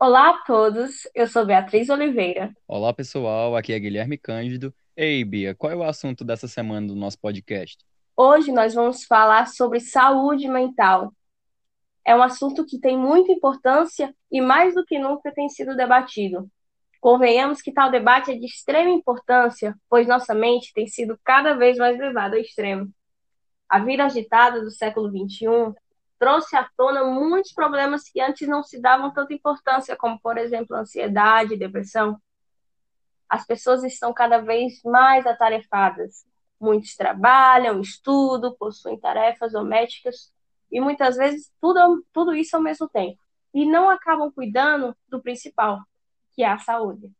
Olá a todos, eu sou Beatriz Oliveira. Olá, pessoal, aqui é Guilherme Cândido. Ei, Bia, qual é o assunto dessa semana do nosso podcast? Hoje nós vamos falar sobre saúde mental. É um assunto que tem muita importância e mais do que nunca tem sido debatido. Convenhamos que tal debate é de extrema importância, pois nossa mente tem sido cada vez mais levada ao extremo. A vida agitada do século XXI trouxe à tona muitos problemas que antes não se davam tanta importância, como, por exemplo, ansiedade, depressão. As pessoas estão cada vez mais atarefadas. Muitos trabalham, estudam, possuem tarefas domésticas e muitas vezes tudo, tudo isso ao mesmo tempo. E não acabam cuidando do principal, que é a saúde.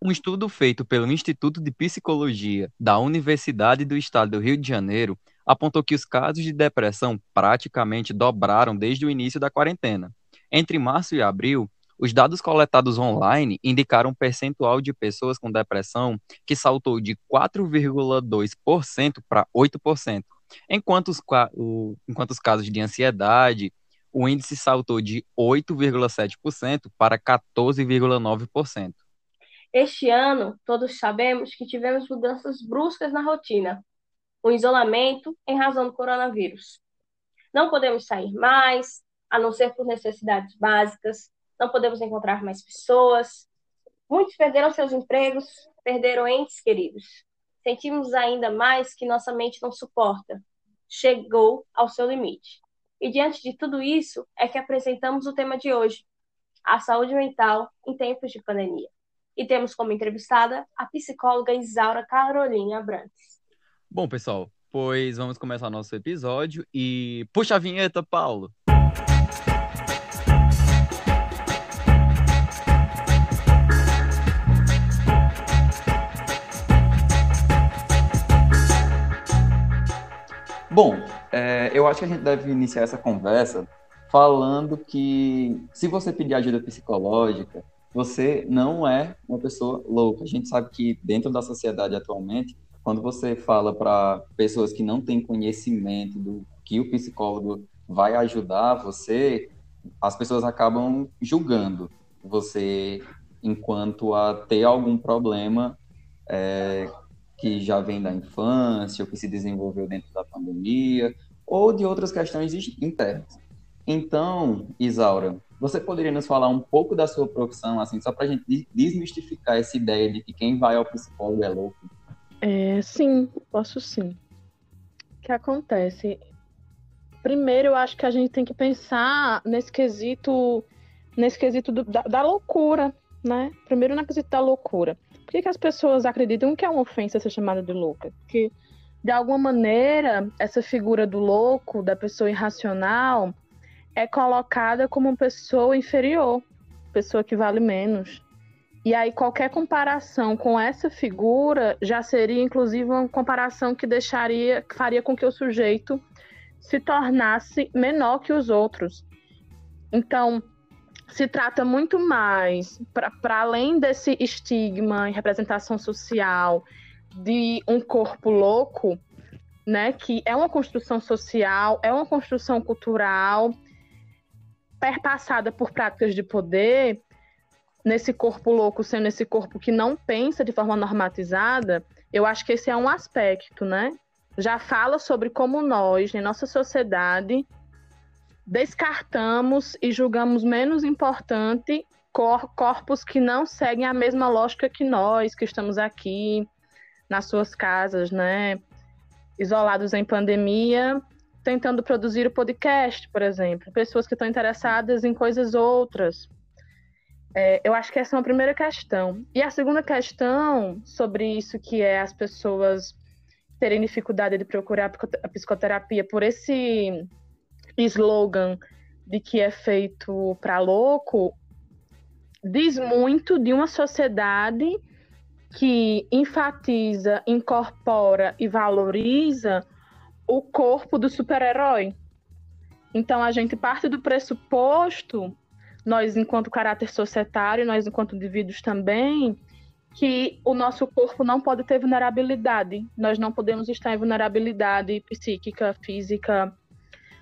Um estudo feito pelo Instituto de Psicologia da Universidade do Estado do Rio de Janeiro apontou que os casos de depressão praticamente dobraram desde o início da quarentena. Entre março e abril, os dados coletados online indicaram um percentual de pessoas com depressão que saltou de 4,2% para 8%, enquanto os, o, enquanto os casos de ansiedade, o índice saltou de 8,7% para 14,9%. Este ano, todos sabemos que tivemos mudanças bruscas na rotina, o isolamento em razão do coronavírus. Não podemos sair mais, a não ser por necessidades básicas, não podemos encontrar mais pessoas. Muitos perderam seus empregos, perderam entes queridos. Sentimos ainda mais que nossa mente não suporta. Chegou ao seu limite. E diante de tudo isso é que apresentamos o tema de hoje, a saúde mental em tempos de pandemia. E temos como entrevistada a psicóloga Isaura Carolina Abrantes. Bom, pessoal, pois vamos começar nosso episódio e puxa a vinheta, Paulo. Bom, é, eu acho que a gente deve iniciar essa conversa falando que se você pedir ajuda psicológica, você não é uma pessoa louca. A gente sabe que dentro da sociedade atualmente quando você fala para pessoas que não têm conhecimento do que o psicólogo vai ajudar você, as pessoas acabam julgando você enquanto a ter algum problema é, que já vem da infância, ou que se desenvolveu dentro da pandemia, ou de outras questões internas. Então, Isaura, você poderia nos falar um pouco da sua profissão, assim, só para a gente desmistificar essa ideia de que quem vai ao psicólogo é louco? É, sim, posso sim. O que acontece? Primeiro, eu acho que a gente tem que pensar nesse quesito, nesse quesito do, da, da, loucura, né? Primeiro, na quesito da loucura. Por que, que as pessoas acreditam que é uma ofensa ser chamada de louca? Porque, de alguma maneira, essa figura do louco, da pessoa irracional, é colocada como uma pessoa inferior, pessoa que vale menos, e aí qualquer comparação com essa figura já seria inclusive uma comparação que deixaria, que faria com que o sujeito se tornasse menor que os outros. Então, se trata muito mais, para além desse estigma e representação social de um corpo louco, né, que é uma construção social, é uma construção cultural, perpassada por práticas de poder, nesse corpo louco sendo esse corpo que não pensa de forma normatizada, eu acho que esse é um aspecto, né? Já fala sobre como nós, em nossa sociedade, descartamos e julgamos menos importante cor corpos que não seguem a mesma lógica que nós, que estamos aqui nas suas casas, né? Isolados em pandemia, tentando produzir o podcast, por exemplo. Pessoas que estão interessadas em coisas outras, é, eu acho que essa é uma primeira questão. E a segunda questão sobre isso que é as pessoas terem dificuldade de procurar a psicoterapia por esse slogan de que é feito para louco, diz muito de uma sociedade que enfatiza, incorpora e valoriza o corpo do super-herói. Então a gente parte do pressuposto nós enquanto caráter societário, nós enquanto indivíduos também, que o nosso corpo não pode ter vulnerabilidade. Nós não podemos estar em vulnerabilidade psíquica, física,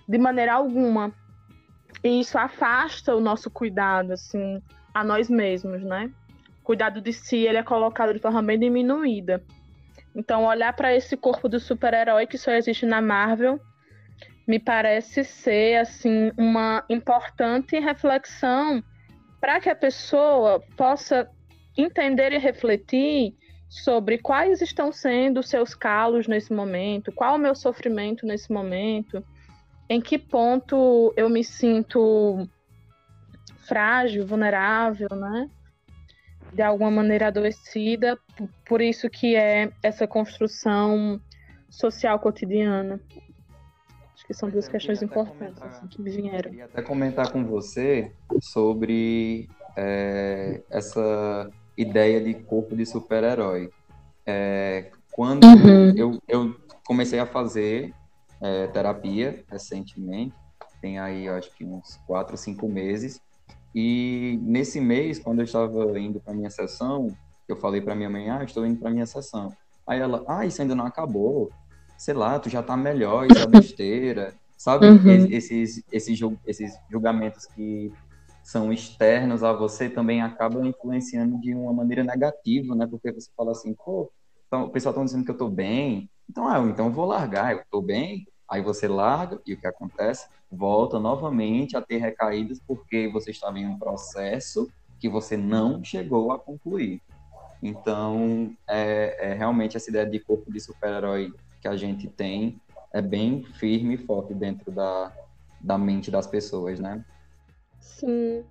de maneira alguma. E isso afasta o nosso cuidado, assim, a nós mesmos, né? O cuidado de si, ele é colocado de forma bem diminuída. Então, olhar para esse corpo do super-herói que só existe na Marvel me parece ser assim uma importante reflexão para que a pessoa possa entender e refletir sobre quais estão sendo seus calos nesse momento, qual o meu sofrimento nesse momento, em que ponto eu me sinto frágil, vulnerável, né? De alguma maneira adoecida, por isso que é essa construção social cotidiana. Acho que são duas questões importantes assim, que me vieram. Eu queria até comentar com você sobre é, essa ideia de corpo de super-herói. É, quando uhum. eu, eu comecei a fazer é, terapia recentemente, tem aí acho que uns quatro, cinco meses, e nesse mês, quando eu estava indo para minha sessão, eu falei para minha mãe, ah, estou indo para minha sessão. Aí ela, ah, isso ainda não acabou. Sei lá, tu já tá melhor, isso é besteira. Sabe, uhum. esses, esses, esses julgamentos que são externos a você também acabam influenciando de uma maneira negativa, né? Porque você fala assim, pô, então, o pessoal está dizendo que eu estou bem, então, ah, então eu vou largar, eu estou bem, aí você larga, e o que acontece? Volta novamente a ter recaídas porque você estava em um processo que você não chegou a concluir. Então, é, é realmente essa ideia de corpo de super-herói que a gente tem é bem firme e forte dentro da, da mente das pessoas, né? Sim.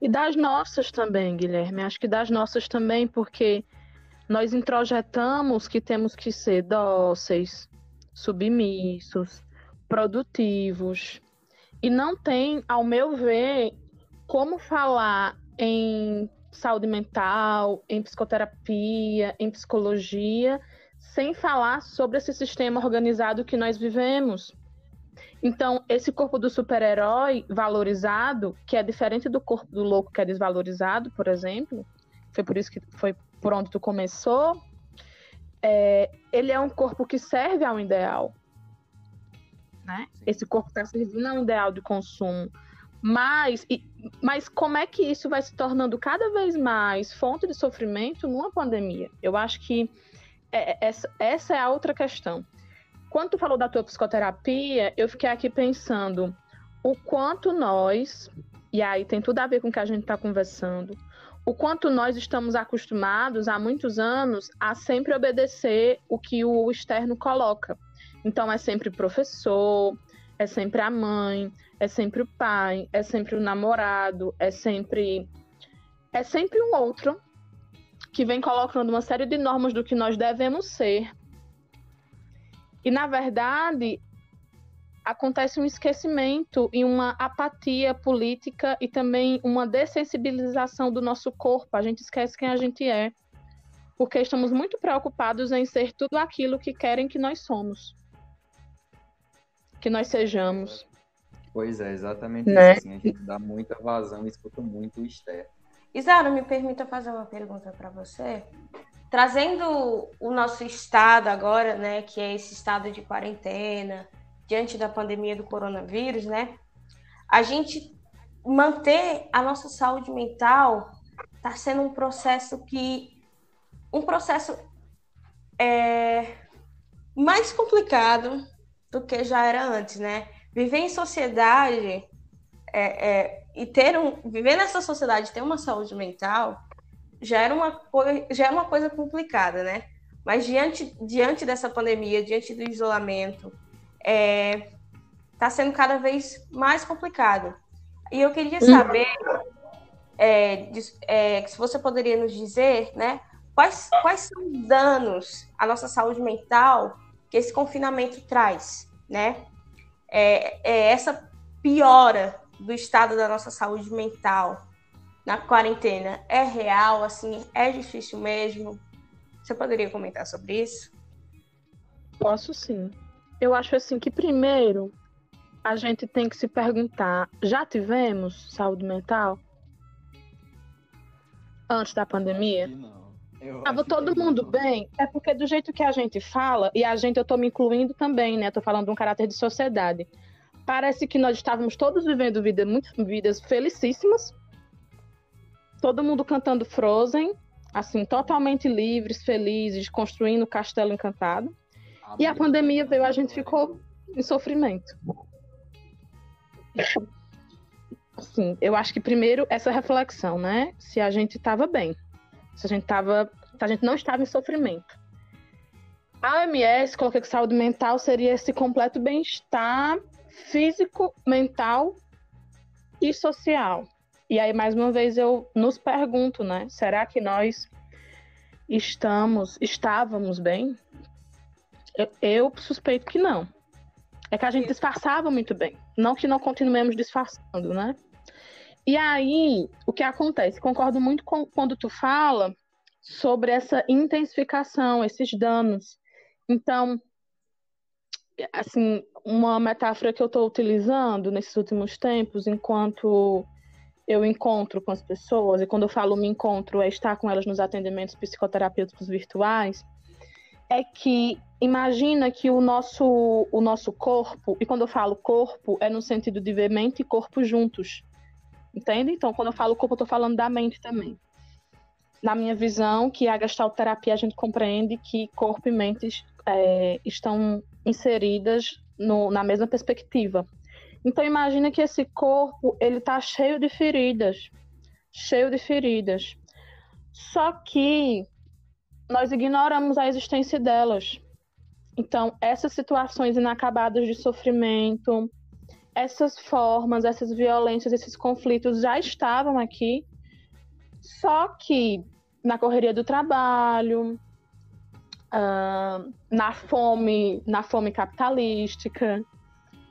E das nossas também, Guilherme. Acho que das nossas também, porque nós introjetamos que temos que ser dóceis, submissos, produtivos. E não tem, ao meu ver, como falar em saúde mental, em psicoterapia, em psicologia, sem falar sobre esse sistema organizado que nós vivemos. Então, esse corpo do super-herói valorizado, que é diferente do corpo do louco que é desvalorizado, por exemplo, foi por isso que foi por onde tu começou, é, ele é um corpo que serve a um ideal. Né? Esse corpo está servindo a um ideal de consumo. Mas, e, mas como é que isso vai se tornando cada vez mais fonte de sofrimento numa pandemia? Eu acho que é, é essa, essa é a outra questão. Quando tu falou da tua psicoterapia, eu fiquei aqui pensando o quanto nós, e aí tem tudo a ver com o que a gente está conversando, o quanto nós estamos acostumados há muitos anos a sempre obedecer o que o externo coloca. Então é sempre professor, é sempre a mãe, é sempre o pai, é sempre o namorado, é sempre é sempre um outro que vem colocando uma série de normas do que nós devemos ser. E na verdade, acontece um esquecimento e uma apatia política e também uma dessensibilização do nosso corpo. A gente esquece quem a gente é, porque estamos muito preocupados em ser tudo aquilo que querem que nós somos, que nós sejamos. Pois é, exatamente né? isso. Assim, a gente dá muita vazão e escuta muito o externo. Isara, me permita fazer uma pergunta para você. Trazendo o nosso estado agora, né, que é esse estado de quarentena, diante da pandemia do coronavírus, né? A gente manter a nossa saúde mental está sendo um processo que um processo é, mais complicado do que já era antes, né? Viver em sociedade é, é, e ter um viver nessa sociedade ter uma saúde mental já era uma já era uma coisa complicada, né? Mas diante diante dessa pandemia, diante do isolamento, está é, tá sendo cada vez mais complicado. E eu queria saber é, é, se você poderia nos dizer, né, quais, quais são os danos à nossa saúde mental que esse confinamento traz, né? É, é essa piora do estado da nossa saúde mental na quarentena é real, assim, é difícil mesmo? Você poderia comentar sobre isso? Posso sim. Eu acho assim que primeiro a gente tem que se perguntar: já tivemos saúde mental? Antes da pandemia? Não. Tava todo mundo não. bem? É porque do jeito que a gente fala, e a gente eu tô me incluindo também, né? Tô falando de um caráter de sociedade. Parece que nós estávamos todos vivendo vida, muito, vidas felicíssimas. Todo mundo cantando Frozen, assim, totalmente livres, felizes, construindo o castelo encantado. E a pandemia veio, a gente ficou em sofrimento. Assim, eu acho que primeiro essa reflexão, né? Se a gente estava bem, se a gente tava, se a gente não estava em sofrimento. A OMS coloca que saúde mental seria esse completo bem-estar físico, mental e social. E aí, mais uma vez, eu nos pergunto, né? Será que nós estamos, estávamos bem? Eu, eu suspeito que não. É que a gente disfarçava muito bem. Não que não continuemos disfarçando, né? E aí, o que acontece? Concordo muito com quando tu fala sobre essa intensificação, esses danos. Então, assim, uma metáfora que eu estou utilizando nesses últimos tempos, enquanto eu encontro com as pessoas, e quando eu falo me encontro, é estar com elas nos atendimentos psicoterapêuticos virtuais, é que imagina que o nosso, o nosso corpo, e quando eu falo corpo, é no sentido de ver mente e corpo juntos. Entende? Então, quando eu falo corpo, eu estou falando da mente também. Na minha visão, que a gestalterapia a gente compreende que corpo e mente é, estão inseridas no, na mesma perspectiva. Então imagina que esse corpo ele está cheio de feridas, cheio de feridas. Só que nós ignoramos a existência delas. Então essas situações inacabadas de sofrimento, essas formas, essas violências, esses conflitos já estavam aqui. Só que na correria do trabalho, uh, na fome, na fome capitalística,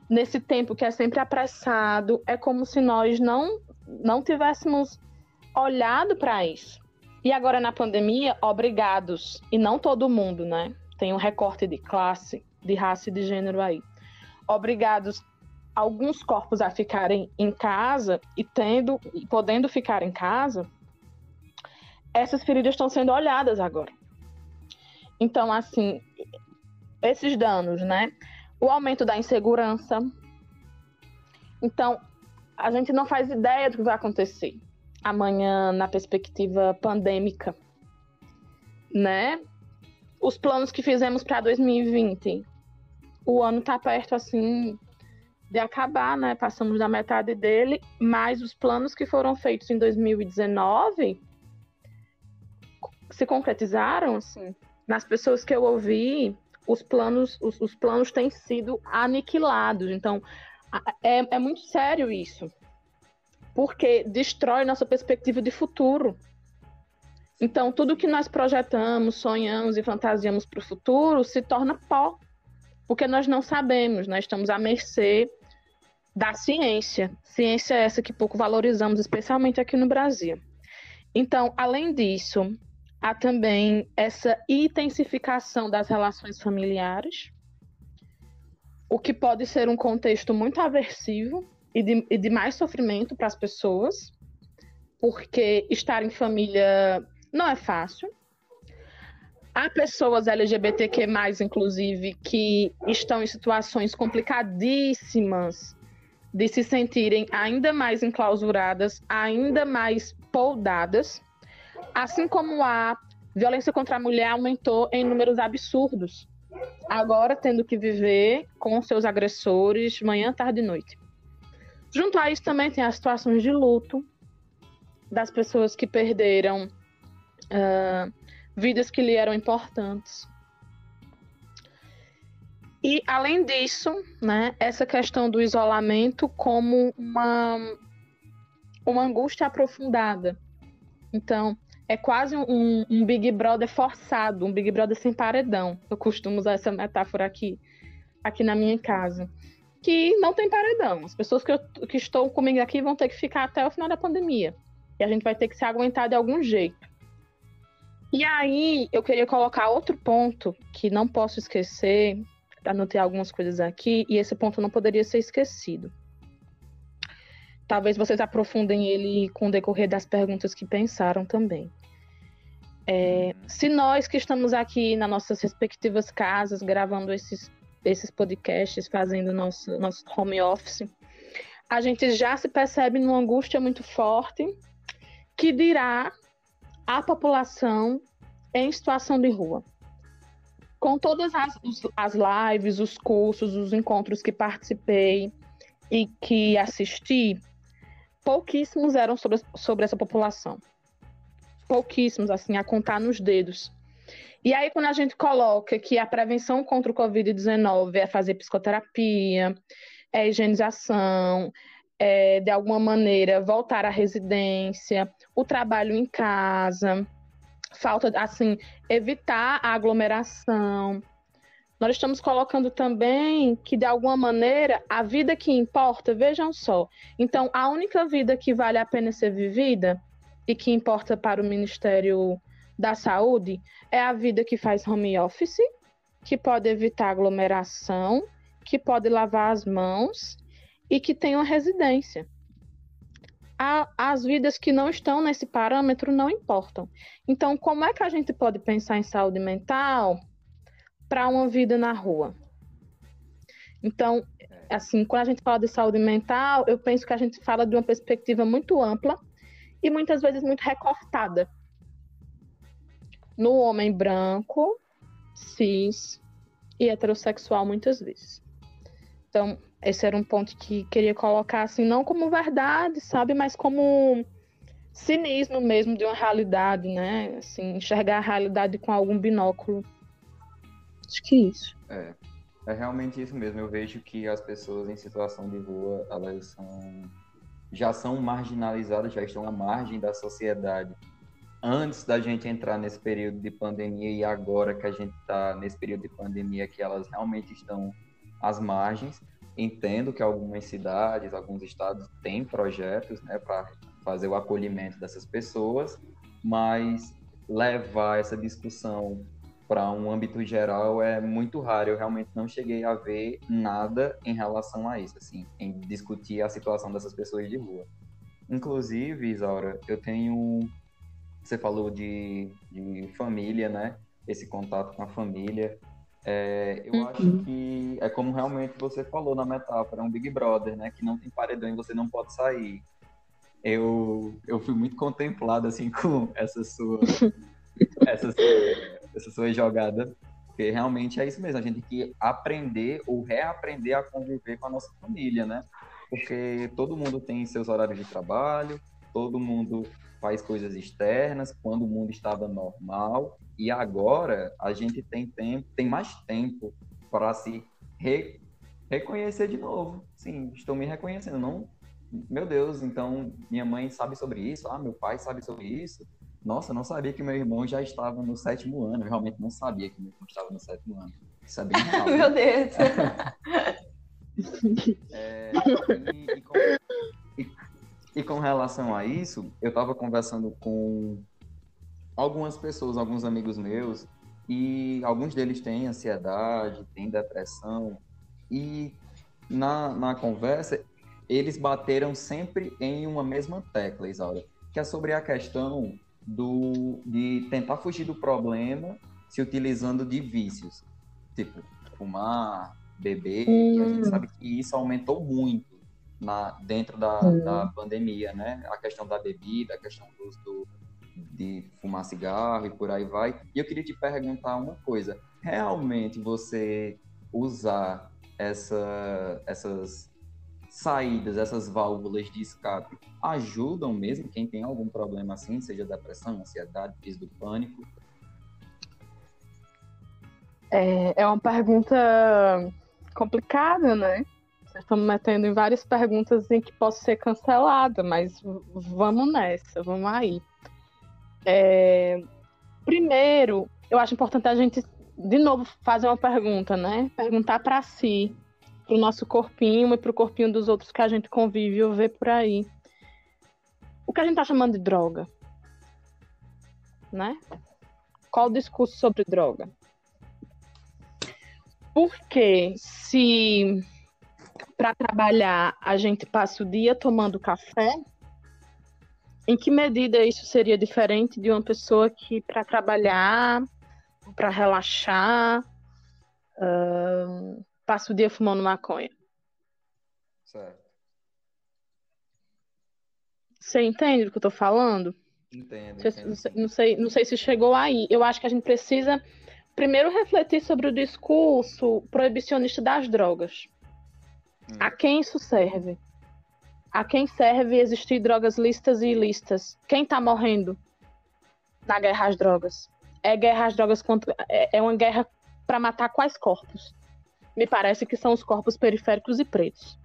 nesse tempo que é sempre apressado, é como se nós não não tivéssemos olhado para isso. E agora na pandemia, obrigados, e não todo mundo, né? Tem um recorte de classe, de raça e de gênero aí. Obrigados alguns corpos a ficarem em casa e tendo e podendo ficar em casa, essas feridas estão sendo olhadas agora. Então, assim, esses danos, né? O aumento da insegurança. Então, a gente não faz ideia do que vai acontecer amanhã na perspectiva pandêmica, né? Os planos que fizemos para 2020, o ano está perto assim de acabar, né? Passamos da metade dele, mas os planos que foram feitos em 2019 se concretizaram, assim, nas pessoas que eu ouvi, os planos, os, os planos têm sido aniquilados. Então, é, é muito sério isso. Porque destrói nossa perspectiva de futuro. Então, tudo que nós projetamos, sonhamos e fantasiamos para o futuro se torna pó. Porque nós não sabemos, nós estamos à mercê da ciência. Ciência é essa que pouco valorizamos, especialmente aqui no Brasil. Então, além disso, há também essa intensificação das relações familiares, o que pode ser um contexto muito aversivo e de, e de mais sofrimento para as pessoas, porque estar em família não é fácil. Há pessoas LGBTQ, inclusive, que estão em situações complicadíssimas de se sentirem ainda mais enclausuradas, ainda mais poldadas Assim como a violência contra a mulher aumentou em números absurdos, agora tendo que viver com seus agressores manhã, tarde e noite. Junto a isso também tem as situações de luto das pessoas que perderam uh, vidas que lhe eram importantes. E além disso, né, essa questão do isolamento como uma, uma angústia aprofundada. Então, é quase um, um, Big Brother forçado, um Big Brother sem paredão. Eu costumo usar essa metáfora aqui, aqui na minha casa. Que não tem paredão. As pessoas que, eu, que estão comigo aqui vão ter que ficar até o final da pandemia. E a gente vai ter que se aguentar de algum jeito. E aí, eu queria colocar outro ponto que não posso esquecer. Anotei algumas coisas aqui, e esse ponto não poderia ser esquecido. Talvez vocês aprofundem ele com o decorrer das perguntas que pensaram também. É, se nós que estamos aqui nas nossas respectivas casas gravando esses esses podcasts, fazendo nosso, nosso home office, a gente já se percebe numa angústia muito forte que dirá a população em situação de rua. Com todas as, as lives, os cursos, os encontros que participei e que assisti, pouquíssimos eram sobre, sobre essa população. Pouquíssimos, assim, a contar nos dedos. E aí, quando a gente coloca que a prevenção contra o Covid-19 é fazer psicoterapia, é higienização, é, de alguma maneira, voltar à residência, o trabalho em casa, falta, assim, evitar a aglomeração. Nós estamos colocando também que, de alguma maneira, a vida que importa, vejam só. Então, a única vida que vale a pena ser vivida e que importa para o Ministério da Saúde é a vida que faz home office, que pode evitar aglomeração, que pode lavar as mãos e que tem uma residência. as vidas que não estão nesse parâmetro não importam. Então, como é que a gente pode pensar em saúde mental para uma vida na rua? Então, assim, quando a gente fala de saúde mental, eu penso que a gente fala de uma perspectiva muito ampla e muitas vezes muito recortada. No homem branco, cis e heterossexual, muitas vezes. Então, esse era um ponto que queria colocar, assim, não como verdade, sabe, mas como cinismo mesmo de uma realidade, né? Assim, enxergar a realidade com algum binóculo. Acho que é isso. É, é realmente isso mesmo. Eu vejo que as pessoas em situação de rua, elas são, já são marginalizadas, já estão à margem da sociedade. Antes da gente entrar nesse período de pandemia e agora que a gente está nesse período de pandemia, que elas realmente estão às margens. Entendo que algumas cidades, alguns estados têm projetos né, para fazer o acolhimento dessas pessoas, mas levar essa discussão para um âmbito geral é muito raro. Eu realmente não cheguei a ver nada em relação a isso, assim, em discutir a situação dessas pessoas de rua. Inclusive, Isaura, eu tenho. Você falou de, de família, né? Esse contato com a família. É, eu uhum. acho que é como realmente você falou na metáfora, é um Big Brother, né? Que não tem paredão e você não pode sair. Eu, eu fui muito contemplado assim com essa sua, essa sua, essa sua jogada, porque realmente é isso mesmo. A gente tem que aprender ou reaprender a conviver com a nossa família, né? Porque todo mundo tem seus horários de trabalho, todo mundo faz coisas externas quando o mundo estava normal e agora a gente tem tempo, tem mais tempo para se re, reconhecer de novo. Sim, estou me reconhecendo. Não, meu Deus, então minha mãe sabe sobre isso, ah, meu pai sabe sobre isso. Nossa, não sabia que meu irmão já estava no sétimo ano. Eu realmente não sabia que meu irmão estava no sétimo ano. Isso é bem meu Deus. é, e, e, com, e, e com relação a isso, eu estava conversando com algumas pessoas, alguns amigos meus, e alguns deles têm ansiedade, têm depressão, e na, na conversa eles bateram sempre em uma mesma tecla, Isaura, que é sobre a questão do, de tentar fugir do problema se utilizando de vícios, tipo fumar, beber, hum. e a gente hum. sabe que isso aumentou muito na, dentro da, hum. da pandemia, né? A questão da bebida, a questão do uso do, de fumar cigarro e por aí vai. E eu queria te perguntar uma coisa: realmente você usar essa, essas saídas, essas válvulas de escape, ajudam mesmo quem tem algum problema assim, seja depressão, ansiedade, crise do pânico? É, é uma pergunta complicada, né? Estamos metendo em várias perguntas em que posso ser cancelada, mas vamos nessa, vamos aí. É, primeiro, eu acho importante a gente, de novo, fazer uma pergunta, né? Perguntar para si, para o nosso corpinho e para o corpinho dos outros que a gente convive ou vê por aí. O que a gente está chamando de droga? Né? Qual o discurso sobre droga? Porque se para trabalhar a gente passa o dia tomando café, em que medida isso seria diferente de uma pessoa que, para trabalhar, para relaxar, uh, passa o dia fumando maconha. Certo. Você entende o que eu tô falando? Entendo. Não sei, entendo não sei- não sei, não sei se chegou aí. Eu acho que a gente precisa primeiro refletir sobre o discurso proibicionista das drogas. Hum. A quem isso serve? A quem serve existir drogas lícitas e ilícitas? Quem tá morrendo na guerra às drogas? É guerra às drogas contra. É, é uma guerra para matar quais corpos? Me parece que são os corpos periféricos e pretos.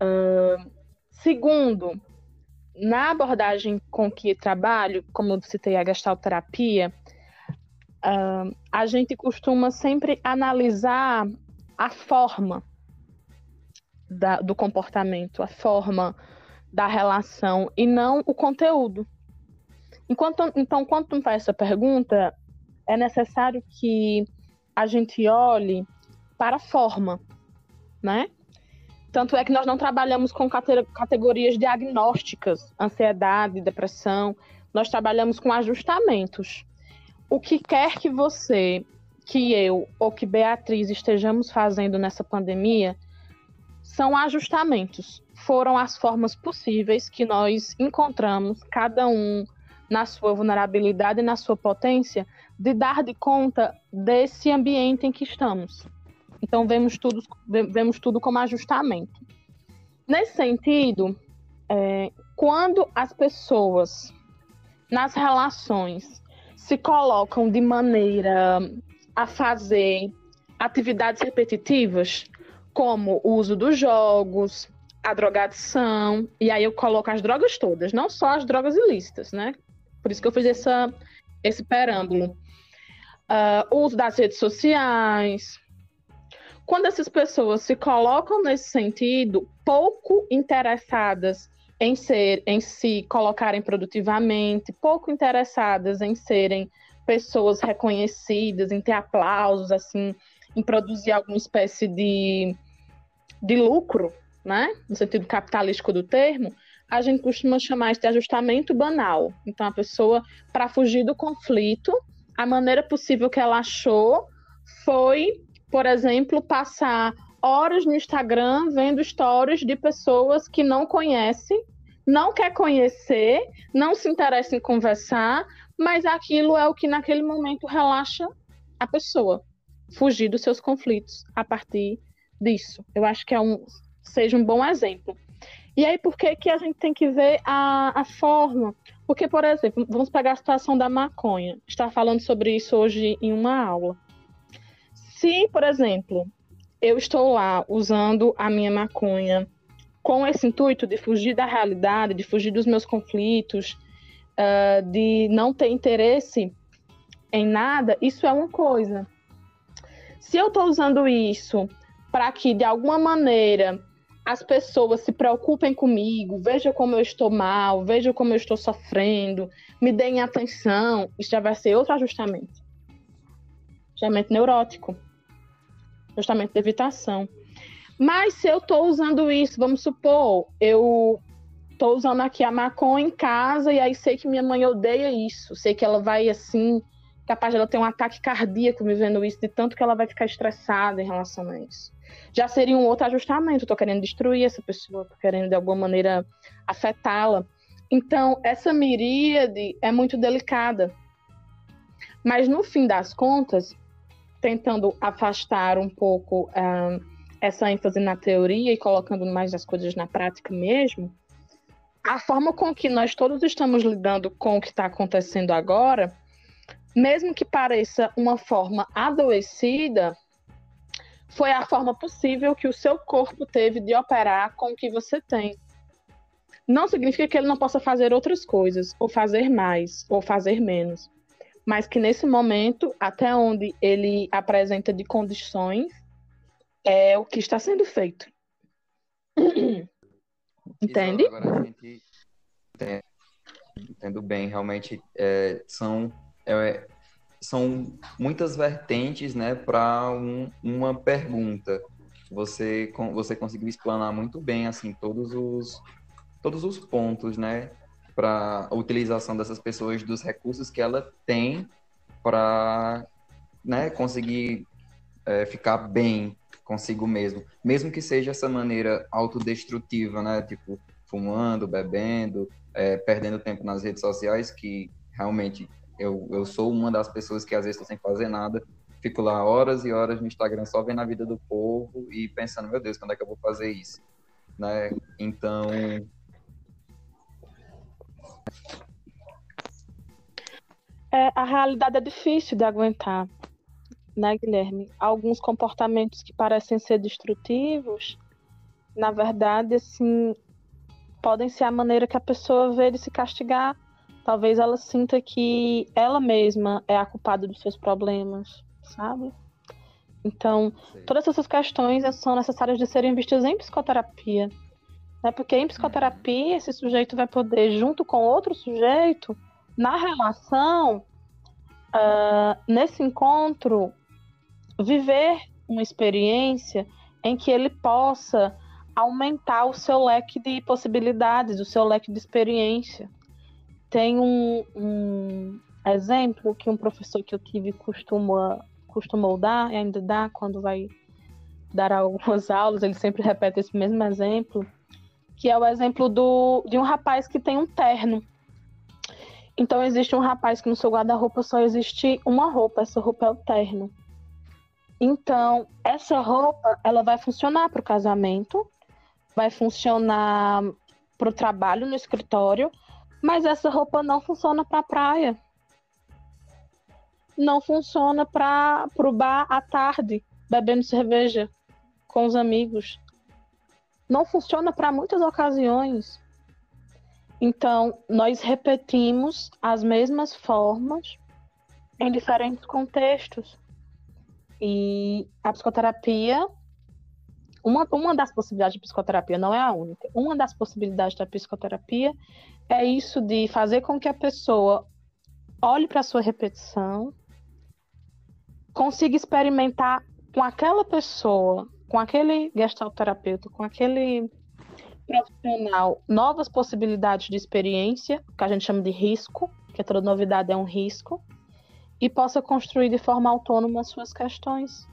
Ahn, segundo, na abordagem com que trabalho, como eu citei a gestalterapia, ahn, a gente costuma sempre analisar a forma da- do comportamento, a forma da relação e não o conteúdo. Enquanto, então, quando tu me faz essa pergunta, é necessário que a gente olhe para a forma, né? Tanto é que nós não trabalhamos com cate- categorias diagnósticas, ansiedade, depressão, nós trabalhamos com ajustamentos. O que quer que você, que eu ou que Beatriz estejamos fazendo nessa pandemia são ajustamentos. Foram as formas possíveis que nós encontramos, cada um na sua vulnerabilidade e na sua potência, de dar de conta desse ambiente em que estamos. Então vemos tudo, ve- vemos tudo como ajustamento. Nesse sentido, é, quando as pessoas nas relações se colocam de maneira a fazer atividades repetitivas, como o uso dos jogos, a drogadição, e aí eu coloco as drogas todas, não só as drogas ilícitas, né? Por isso que eu fiz essa, esse perâmbulo. O uso das redes sociais. Quando essas pessoas se colocam nesse sentido, pouco interessadas em ser, em se colocarem produtivamente, pouco interessadas em serem pessoas reconhecidas, em ter aplausos, assim, em produzir alguma espécie de, de lucro, né? No sentido capitalístico do termo, a gente costuma chamar isso de ajustamento banal. Então, a pessoa, para fugir do conflito, a maneira possível que ela achou foi, por exemplo, passar horas no Instagram vendo stories de pessoas que não conhece, não quer conhecer, não se interessa em conversar, mas aquilo é o que naquele momento relaxa a pessoa. Fugir dos seus conflitos a partir disso. Eu acho que é um, seja um bom exemplo. E aí, por que, que a gente tem que ver a, a forma? Porque, por exemplo, vamos pegar a situação da maconha. Está falando sobre isso hoje em uma aula. Se, por exemplo, eu estou lá usando a minha maconha com esse intuito de fugir da realidade, de fugir dos meus conflitos, uh, de não ter interesse em nada, isso é uma coisa. Se eu estou usando isso para que, de alguma maneira, as pessoas se preocupem comigo, vejam como eu estou mal, vejam como eu estou sofrendo, me deem atenção, isso já vai ser outro ajustamento. Ajustamento neurótico. Ajustamento de evitação. Mas se eu estou usando isso, vamos supor, eu estou usando aqui a maconha em casa e aí sei que minha mãe odeia isso, sei que ela vai assim, capaz de ela ter um ataque cardíaco me vendo isso, de tanto que ela vai ficar estressada em relação a isso já seria um outro ajustamento. Estou querendo destruir essa pessoa, estou querendo de alguma maneira afetá-la. Então, essa miríade é muito delicada. Mas no fim das contas, tentando afastar um pouco uh, essa ênfase na teoria e colocando mais as coisas na prática mesmo, a forma com que nós todos estamos lidando com o que está acontecendo agora, mesmo que pareça uma forma adoecida, foi a forma possível que o seu corpo teve de operar com o que você tem. Não significa que ele não possa fazer outras coisas, ou fazer mais, ou fazer menos. Mas que nesse momento, até onde ele apresenta de condições, é o que está sendo feito. Entende? Exato, agora a gente entendo bem, realmente é, são é, são muitas vertentes, né, para um, uma pergunta. Você você conseguiu explanar muito bem assim todos os todos os pontos, né, para a utilização dessas pessoas dos recursos que ela tem para, né, conseguir é, ficar bem consigo mesmo, mesmo que seja essa maneira autodestrutiva, né? Tipo, fumando, bebendo, é, perdendo tempo nas redes sociais, que realmente eu, eu sou uma das pessoas que às vezes estou sem fazer nada, fico lá horas e horas no Instagram só vendo a vida do povo e pensando, meu Deus, quando é que eu vou fazer isso? Né? Então. É, a realidade é difícil de aguentar, né, Guilherme? Alguns comportamentos que parecem ser destrutivos, na verdade, assim, podem ser a maneira que a pessoa vê de se castigar. Talvez ela sinta que ela mesma é a culpada dos seus problemas, sabe? Então, Sim. todas essas questões são necessárias de serem vistas em psicoterapia. Né? Porque em psicoterapia, uhum. esse sujeito vai poder, junto com outro sujeito, na relação, uh, nesse encontro, viver uma experiência em que ele possa aumentar o seu leque de possibilidades, o seu leque de experiência. Tem um, um exemplo que um professor que eu tive costuma, costumou dar, e ainda dá quando vai dar algumas aulas, ele sempre repete esse mesmo exemplo, que é o exemplo do, de um rapaz que tem um terno. Então existe um rapaz que no seu guarda-roupa só existe uma roupa, essa roupa é o terno. Então, essa roupa, ela vai funcionar para o casamento, vai funcionar para o trabalho no escritório, mas essa roupa não funciona para praia. Não funciona para o bar à tarde, bebendo cerveja com os amigos. Não funciona para muitas ocasiões. Então, nós repetimos as mesmas formas em diferentes contextos. E a psicoterapia, uma, uma das possibilidades de psicoterapia, não é a única, uma das possibilidades da psicoterapia é isso de fazer com que a pessoa olhe para a sua repetição, consiga experimentar com aquela pessoa, com aquele gestalterapeuta, com aquele profissional, novas possibilidades de experiência, que a gente chama de risco, que toda novidade é um risco, e possa construir de forma autônoma as suas questões.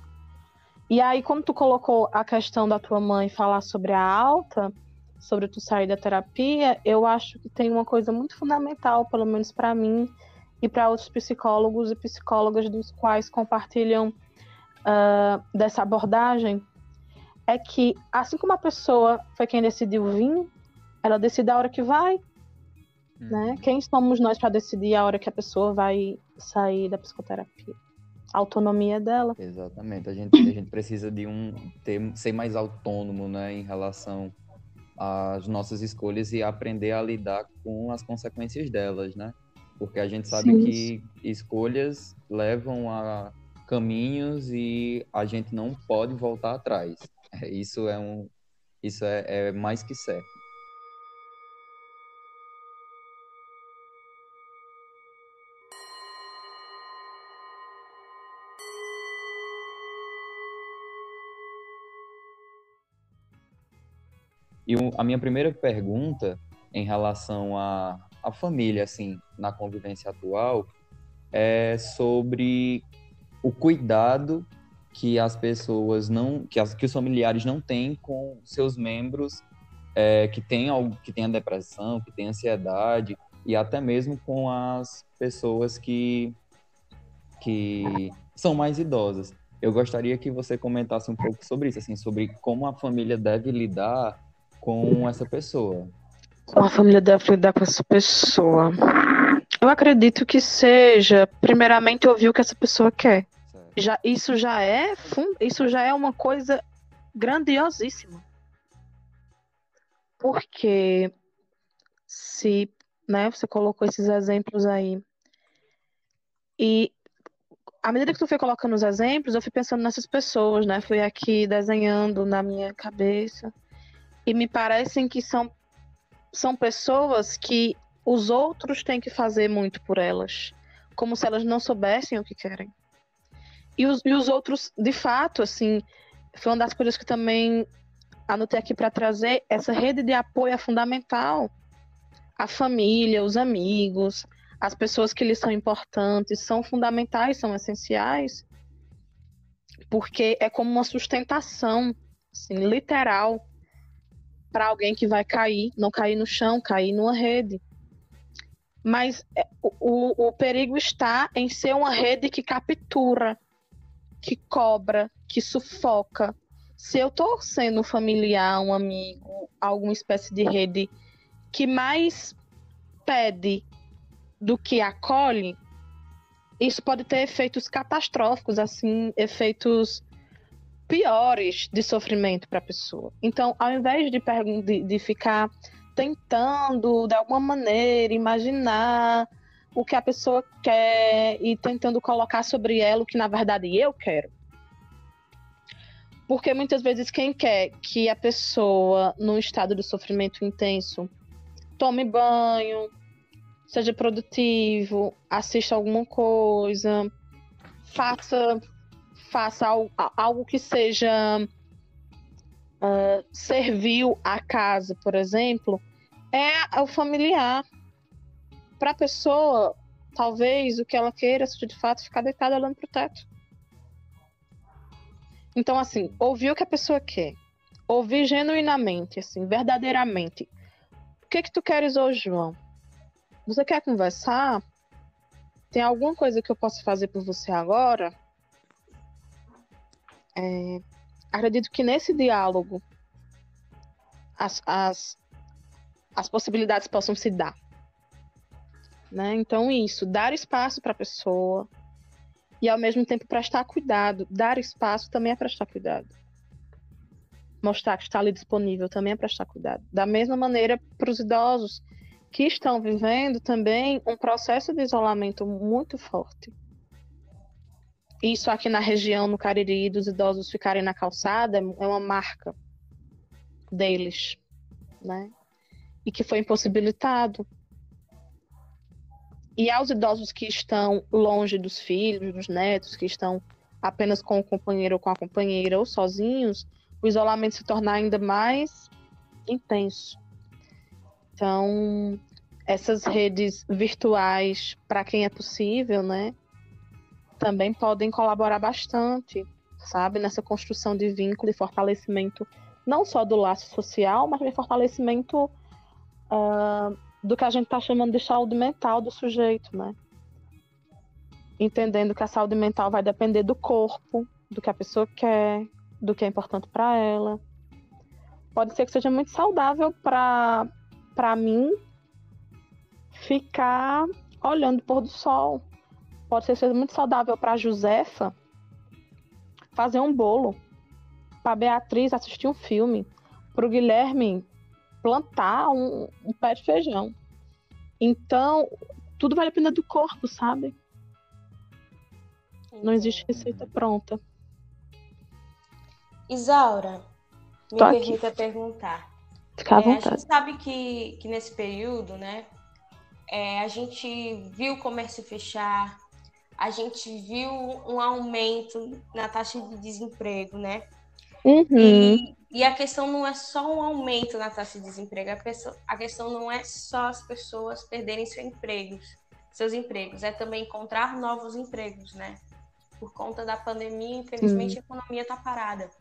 E aí, quando tu colocou a questão da tua mãe falar sobre a alta, sobre tu sair da terapia, eu acho que tem uma coisa muito fundamental, pelo menos para mim e para outros psicólogos e psicólogas dos quais compartilham uh, dessa abordagem, é que assim como a pessoa foi quem decidiu vir, ela decide a hora que vai, né? Uhum. Quem somos nós para decidir a hora que a pessoa vai sair da psicoterapia? A autonomia dela. Exatamente. A gente, a gente precisa de um ter, ser mais autônomo, né, em relação às nossas escolhas e aprender a lidar com as consequências delas, né? Porque a gente sabe Sim. que escolhas levam a caminhos e a gente não pode voltar atrás. Isso é um isso é, é mais que certo. E a minha primeira pergunta em relação à, à família, assim, na convivência atual, é sobre o cuidado que as pessoas não, que, as, que os familiares não têm com seus membros é, que têm algo, que têm a depressão, que têm ansiedade e até mesmo com as pessoas que que são mais idosas. Eu gostaria que você comentasse um pouco sobre isso, assim, sobre como a família deve lidar com essa pessoa. Como a família deve lidar com essa pessoa? Eu acredito que seja, primeiramente, ouvir o que essa pessoa quer. Já, isso já é isso já é uma coisa grandiosíssima. Porque se, né, você colocou esses exemplos aí. E à medida que tu foi colocando os exemplos, eu fui pensando nessas pessoas, né? Fui aqui desenhando na minha cabeça e me parecem que são, são pessoas que os outros têm que fazer muito por elas, como se elas não soubessem o que querem. E os, e os outros, de fato, assim, foi uma das coisas que também anotei aqui para trazer. Essa rede de apoio é fundamental. A família, os amigos, as pessoas que lhes são importantes, são fundamentais, são essenciais porque é como uma sustentação, assim, literal, para alguém que vai cair, não cair no chão, cair numa rede. Mas é, o, o perigo está em ser uma rede que captura, que cobra, que sufoca. Se eu estou sendo um familiar, um amigo, alguma espécie de rede que mais pede do que acolhe, isso pode ter efeitos catastróficos, assim, efeitos piores de sofrimento para a pessoa. Então, ao invés de, de, de ficar tentando, de alguma maneira, imaginar o que a pessoa quer e tentando colocar sobre ela o que na verdade eu quero. Porque muitas vezes quem quer que a pessoa, num estado de sofrimento intenso, tome banho, seja produtivo, assista alguma coisa, faça, faça algo, algo que seja uh, serviu à casa, por exemplo, é o familiar. Para a pessoa, talvez o que ela queira seja de fato ficar deitada olhando para o teto. Então, assim, ouvir o que a pessoa quer, ouvir genuinamente, assim, verdadeiramente. O que que tu queres hoje, João? Você quer conversar? Tem alguma coisa que eu possa fazer por você agora? É, acredito que nesse diálogo as, as, as possibilidades possam se dar. Né? Então, isso, dar espaço para a pessoa e ao mesmo tempo prestar cuidado. Dar espaço também é prestar cuidado. Mostrar que está ali disponível também é prestar cuidado. Da mesma maneira, para os idosos que estão vivendo também um processo de isolamento muito forte isso aqui na região, no Cariri, dos idosos ficarem na calçada, é uma marca deles, né? E que foi impossibilitado. E aos idosos que estão longe dos filhos, dos netos, que estão apenas com o companheiro ou com a companheira ou sozinhos, o isolamento se torna ainda mais intenso. Então, essas redes virtuais, para quem é possível, né? Também podem colaborar bastante, sabe, nessa construção de vínculo e fortalecimento não só do laço social, mas também fortalecimento uh, do que a gente está chamando de saúde mental do sujeito, né? Entendendo que a saúde mental vai depender do corpo, do que a pessoa quer, do que é importante para ela. Pode ser que seja muito saudável para mim ficar olhando o pôr do sol, pode ser muito saudável para a Josefa fazer um bolo, para Beatriz assistir um filme, para o Guilherme plantar um, um pé de feijão. Então, tudo vai depender do corpo, sabe? Não existe receita pronta. Isaura, me Tô permita aqui. perguntar. Fica à é, vontade. A gente sabe que, que nesse período, né, é, a gente viu o comércio fechar, a gente viu um aumento na taxa de desemprego, né? Uhum. E, e, a questão não é só um aumento na taxa de desemprego, a, pessoa, a questão não é só as pessoas perderem seus empregos, seus empregos, é também encontrar novos empregos, né? Por conta da pandemia, infelizmente, uhum. a economia está parada.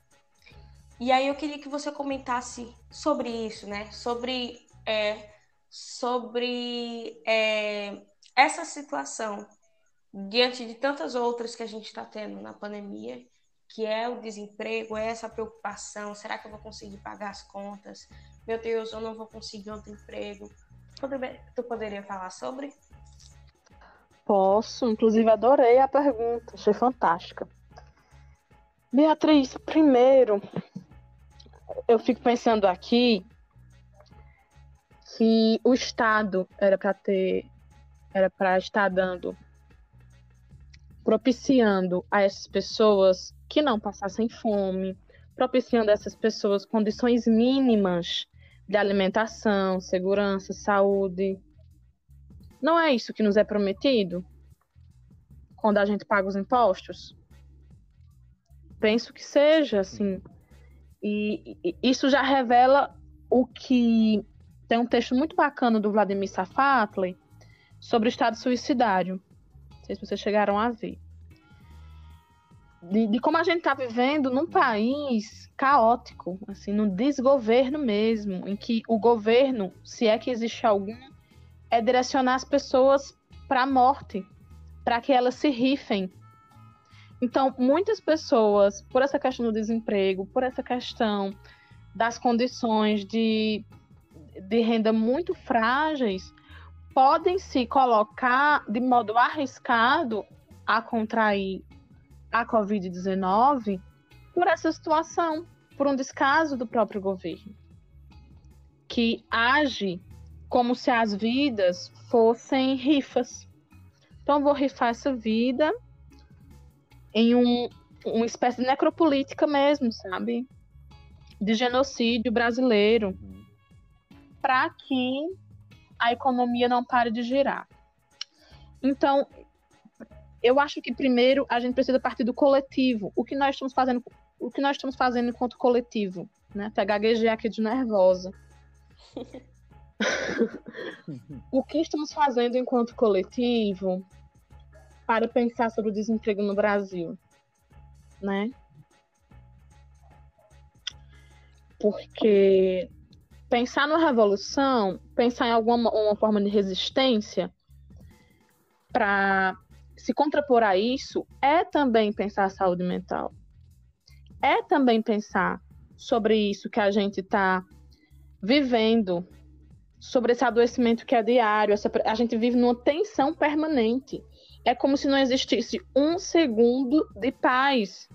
E aí eu queria que você comentasse sobre isso, né? Sobre, é, sobre é, essa situação diante de tantas outras que a gente está tendo na pandemia, que é o desemprego, é essa preocupação: será que eu vou conseguir pagar as contas? Meu Deus, eu não vou conseguir outro emprego. Tu poderia falar sobre? Posso, inclusive adorei a pergunta, achei fantástica. Beatriz, primeiro, eu fico pensando aqui que o Estado era para ter, era para estar dando propiciando a essas pessoas que não passassem fome, propiciando a essas pessoas condições mínimas de alimentação, segurança, saúde. Não é isso que nos é prometido quando a gente paga os impostos? Penso que seja assim. E, isso já revela o que tem um texto muito bacana do Vladimir Safatli sobre o estado suicidário sei se vocês chegaram a ver. de, de como a gente está vivendo num país caótico, assim, num desgoverno mesmo, em que o governo, se é que existe algum, é direcionar as pessoas para a morte, para que elas se rifem. Então, muitas pessoas, por essa questão do desemprego, por essa questão das condições de, de renda muito frágeis, podem se colocar de modo arriscado a contrair a Covid-19 por essa situação, por um descaso do próprio governo, que age como se as vidas fossem rifas. Então, vou rifar essa vida em um, uma espécie de necropolítica mesmo, sabe? De genocídio brasileiro, uhum. para que a economia não pare de girar. Então, eu acho que primeiro a gente precisa partir do coletivo. O que nós estamos fazendo, o que nós estamos fazendo enquanto coletivo, né? Até gaguejei aqui de nervosa. o que estamos fazendo enquanto coletivo para pensar sobre o desemprego no Brasil, né? Porque pensar na revolução, pensar em alguma uma forma de resistência para se contrapor a isso é também pensar a saúde mental. É também pensar sobre isso que a gente está vivendo, sobre esse adoecimento que é diário. Essa, a gente vive numa tensão permanente. É como se não existisse um segundo de paz.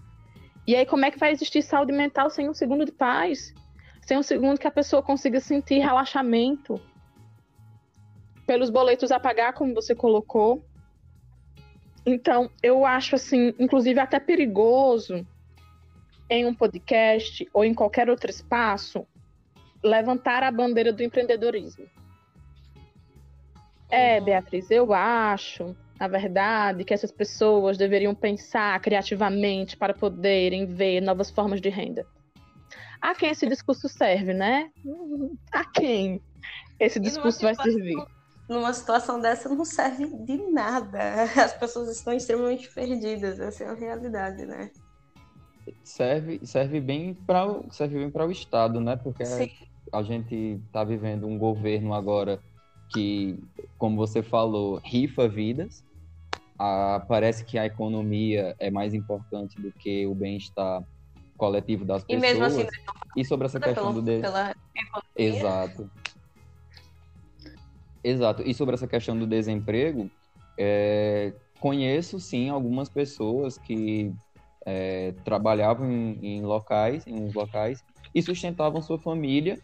E aí, como é que vai existir saúde mental sem um segundo de paz? Sem um segundo que a pessoa consiga sentir relaxamento? Pelos boletos a pagar, como você colocou, então, eu acho assim, inclusive até perigoso em um podcast ou em qualquer outro espaço levantar a bandeira do empreendedorismo. É, uhum. Beatriz, eu acho, na verdade, que essas pessoas deveriam pensar criativamente para poderem ver novas formas de renda. A quem esse discurso serve, né? A quem esse discurso vai servir? numa situação dessa não serve de nada. As pessoas estão extremamente perdidas, essa é a realidade, né? Serve, serve bem para serve bem para o estado, né? Porque Sim. a gente está vivendo um governo agora que, como você falou, rifa vidas. Ah, parece que a economia é mais importante do que o bem-estar coletivo das pessoas. E mesmo assim, e sobre essa questão do de... pela Exato. Exato. E sobre essa questão do desemprego, é, conheço sim algumas pessoas que é, trabalhavam em, em, locais, em uns locais, e sustentavam sua família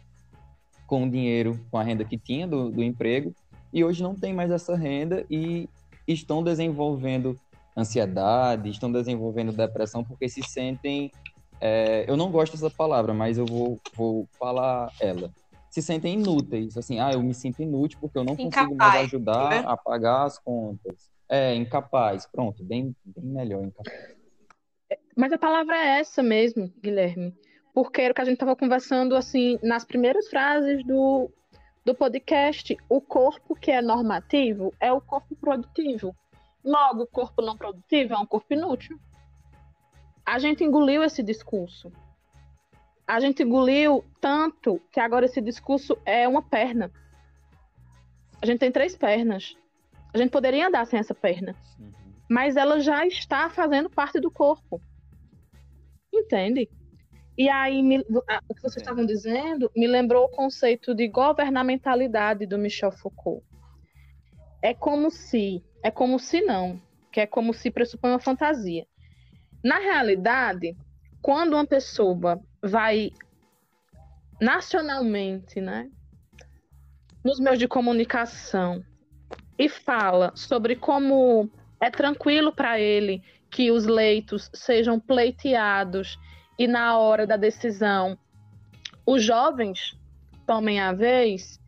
com o dinheiro, com a renda que tinha do, do emprego, e hoje não tem mais essa renda e estão desenvolvendo ansiedade, estão desenvolvendo depressão porque se sentem. É, eu não gosto dessa palavra, mas eu vou, vou falar ela se sentem inúteis. Assim, ah, eu me sinto inútil porque eu não incapaz, consigo mais ajudar né? a pagar as contas. É, incapaz. Pronto, bem, bem melhor, incapaz. Mas a palavra é essa mesmo, Guilherme. Porque era o que a gente estava conversando, assim, nas primeiras frases do, do podcast. O corpo que é normativo é o corpo produtivo. Logo, o corpo não produtivo é um corpo inútil. A gente engoliu esse discurso a gente engoliu tanto que agora esse discurso é uma perna. A gente tem três pernas. A gente poderia andar sem essa perna. Uhum. Mas ela já está fazendo parte do corpo. Entende? E aí, me, o que vocês estavam dizendo me lembrou o conceito de governamentalidade do Michel Foucault. É como se, é como se não, que é como se pressupõe uma fantasia. Na realidade, quando uma pessoa vai nacionalmente, né, nos meios de comunicação e fala sobre como é tranquilo para ele que os leitos sejam pleiteados e na hora da decisão os jovens tomem a vez,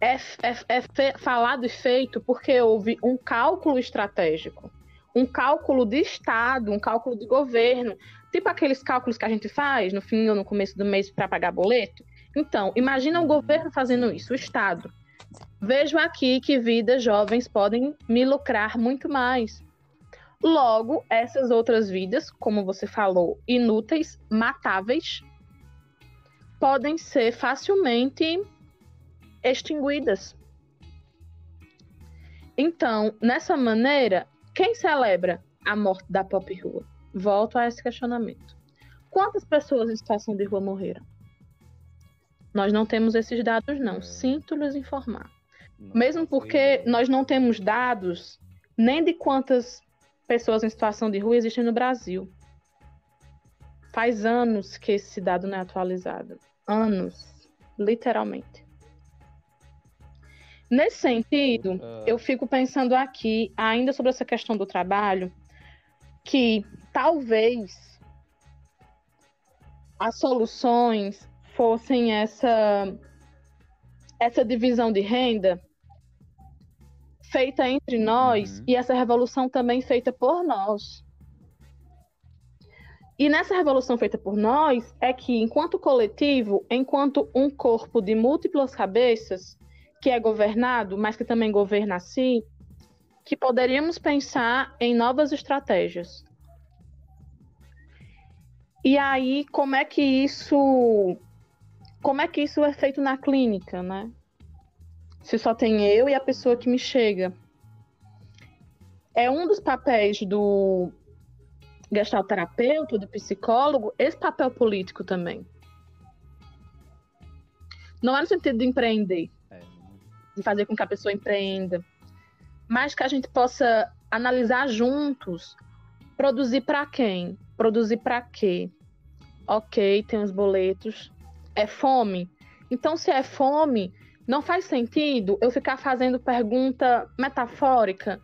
é, é, é falado e feito porque houve um cálculo estratégico, um cálculo de Estado, um cálculo de governo, Tipo aqueles cálculos que a gente faz no fim ou no começo do mês para pagar boleto. Então, imagina o governo fazendo isso, o Estado. Vejo aqui que vidas jovens podem me lucrar muito mais. Logo, essas outras vidas, como você falou, inúteis, matáveis, podem ser facilmente extinguidas. Então, nessa maneira, quem celebra a morte da pop rua? Volto a esse questionamento. Quantas pessoas em situação de rua morreram? Nós não temos esses dados, não. É. Sinto lhes informar. Não Mesmo porque nós não temos dados nem de quantas pessoas em situação de rua existem no Brasil. Faz anos que esse dado não é atualizado. Anos, literalmente. Nesse sentido, uh... eu fico pensando aqui, ainda sobre essa questão do trabalho, que talvez as soluções fossem essa essa divisão de renda feita entre nós uhum. e essa revolução também feita por nós. E nessa revolução feita por nós é que, enquanto coletivo, enquanto um corpo de múltiplas cabeças, que é governado, mas que também governa a si, que poderíamos pensar em novas estratégias. E aí, como é que isso como é que isso é feito na clínica, né? Se só tem eu e a pessoa que me chega. É um dos papéis do gestalterapeuta, do psicólogo, esse papel político também. Não é no sentido de empreender. De fazer com que a pessoa empreenda, mas que a gente possa analisar juntos, produzir para quem, produzir para quê. Ok, tem os boletos, é fome. Então, se é fome, não faz sentido eu ficar fazendo pergunta metafórica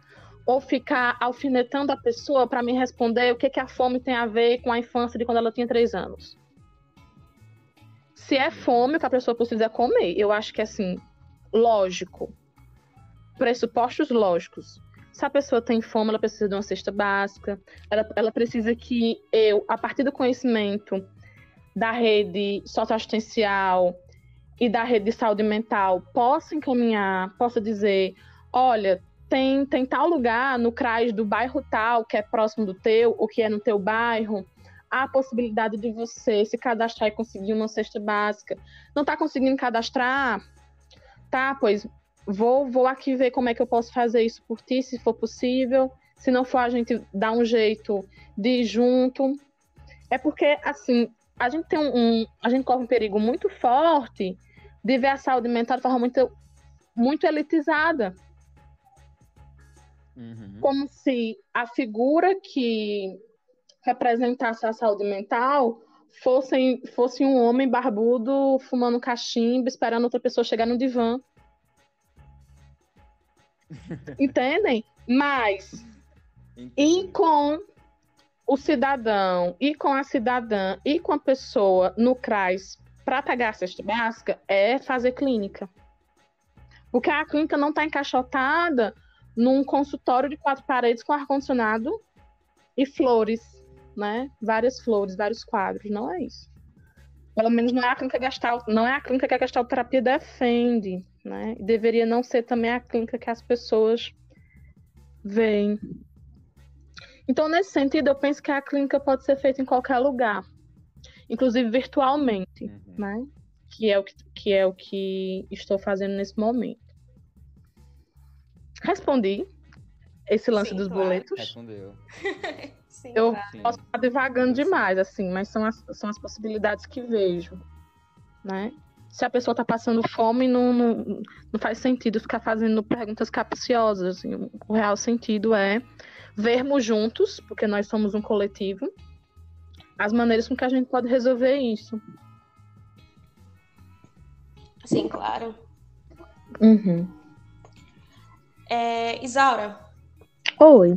ou ficar alfinetando a pessoa para me responder o que, que a fome tem a ver com a infância de quando ela tinha três anos. Se é fome, o que a pessoa precisa comer. Eu acho que assim, lógico pressupostos lógicos. Se a pessoa tem fome, ela precisa de uma cesta básica, ela, ela precisa que eu, a partir do conhecimento da rede socioassistencial e da rede de saúde mental, possa encaminhar, possa dizer, olha, tem, tem tal lugar no CRAS do bairro tal, que é próximo do teu, ou que é no teu bairro, há a possibilidade de você se cadastrar e conseguir uma cesta básica. Não está conseguindo cadastrar? Tá, pois vou, vou aqui ver como é que eu posso fazer isso por ti, se for possível. Se não for, a gente dá um jeito de ir junto. É porque, assim, a gente tem um, um a gente corre um perigo muito forte de ver a saúde mental de forma muito, muito elitizada. Uhum. Como se a figura que representasse a saúde mental fosse, fosse um homem barbudo fumando cachimbo, esperando outra pessoa chegar no divã. Entendem? Mas e com o cidadão, e com a cidadã, e com a pessoa no CRAS para pegar a cesta básica é fazer clínica. Porque a clínica não está encaixotada num consultório de quatro paredes com ar-condicionado e flores, né? Várias flores, vários quadros. Não é isso. Pelo menos não é a clínica gastal, não é a clínica que a gastalterapia defende né? E deveria não ser também a clínica que as pessoas veem. Então, nesse sentido, eu penso que a clínica pode ser feita em qualquer lugar, inclusive virtualmente, uhum. né? Que é, o que, que é o que estou fazendo nesse momento. Respondi esse lance Sim, dos claro. boletos. Respondeu. Sim, eu claro. posso estar devagando demais, assim, mas são as, são as possibilidades que vejo, né? se a pessoa está passando fome, não, não, não, faz sentido ficar fazendo perguntas capciosas. Assim, o real sentido é vermos juntos, porque nós somos um coletivo, as maneiras com que a gente pode resolver isso. Sim, claro. Uhum. É, Isaura. Oi.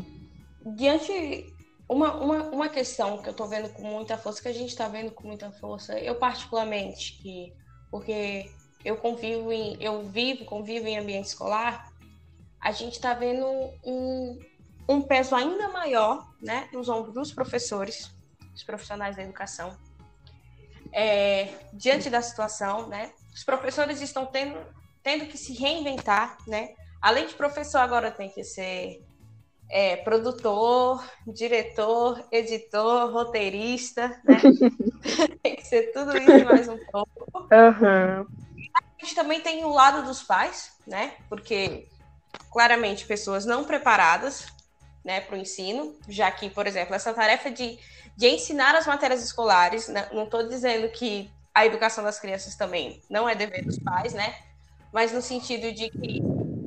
Diante uma, uma, uma questão que eu estou vendo com muita força, que a gente está vendo com muita força, eu particularmente, que porque eu convivo em, eu vivo, convivo em ambiente escolar, a gente está vendo um, um peso ainda maior, né, nos ombros dos professores, dos profissionais da educação, é, diante da situação, né, os professores estão tendo, tendo que se reinventar, né, além de professor agora tem que ser é, produtor, diretor, editor, roteirista, né? tem que ser tudo isso e mais um pouco. Uhum. A gente também tem o lado dos pais, né? Porque claramente pessoas não preparadas né, para o ensino, já que, por exemplo, essa tarefa de, de ensinar as matérias escolares, né, não estou dizendo que a educação das crianças também não é dever dos pais, né? Mas no sentido de que,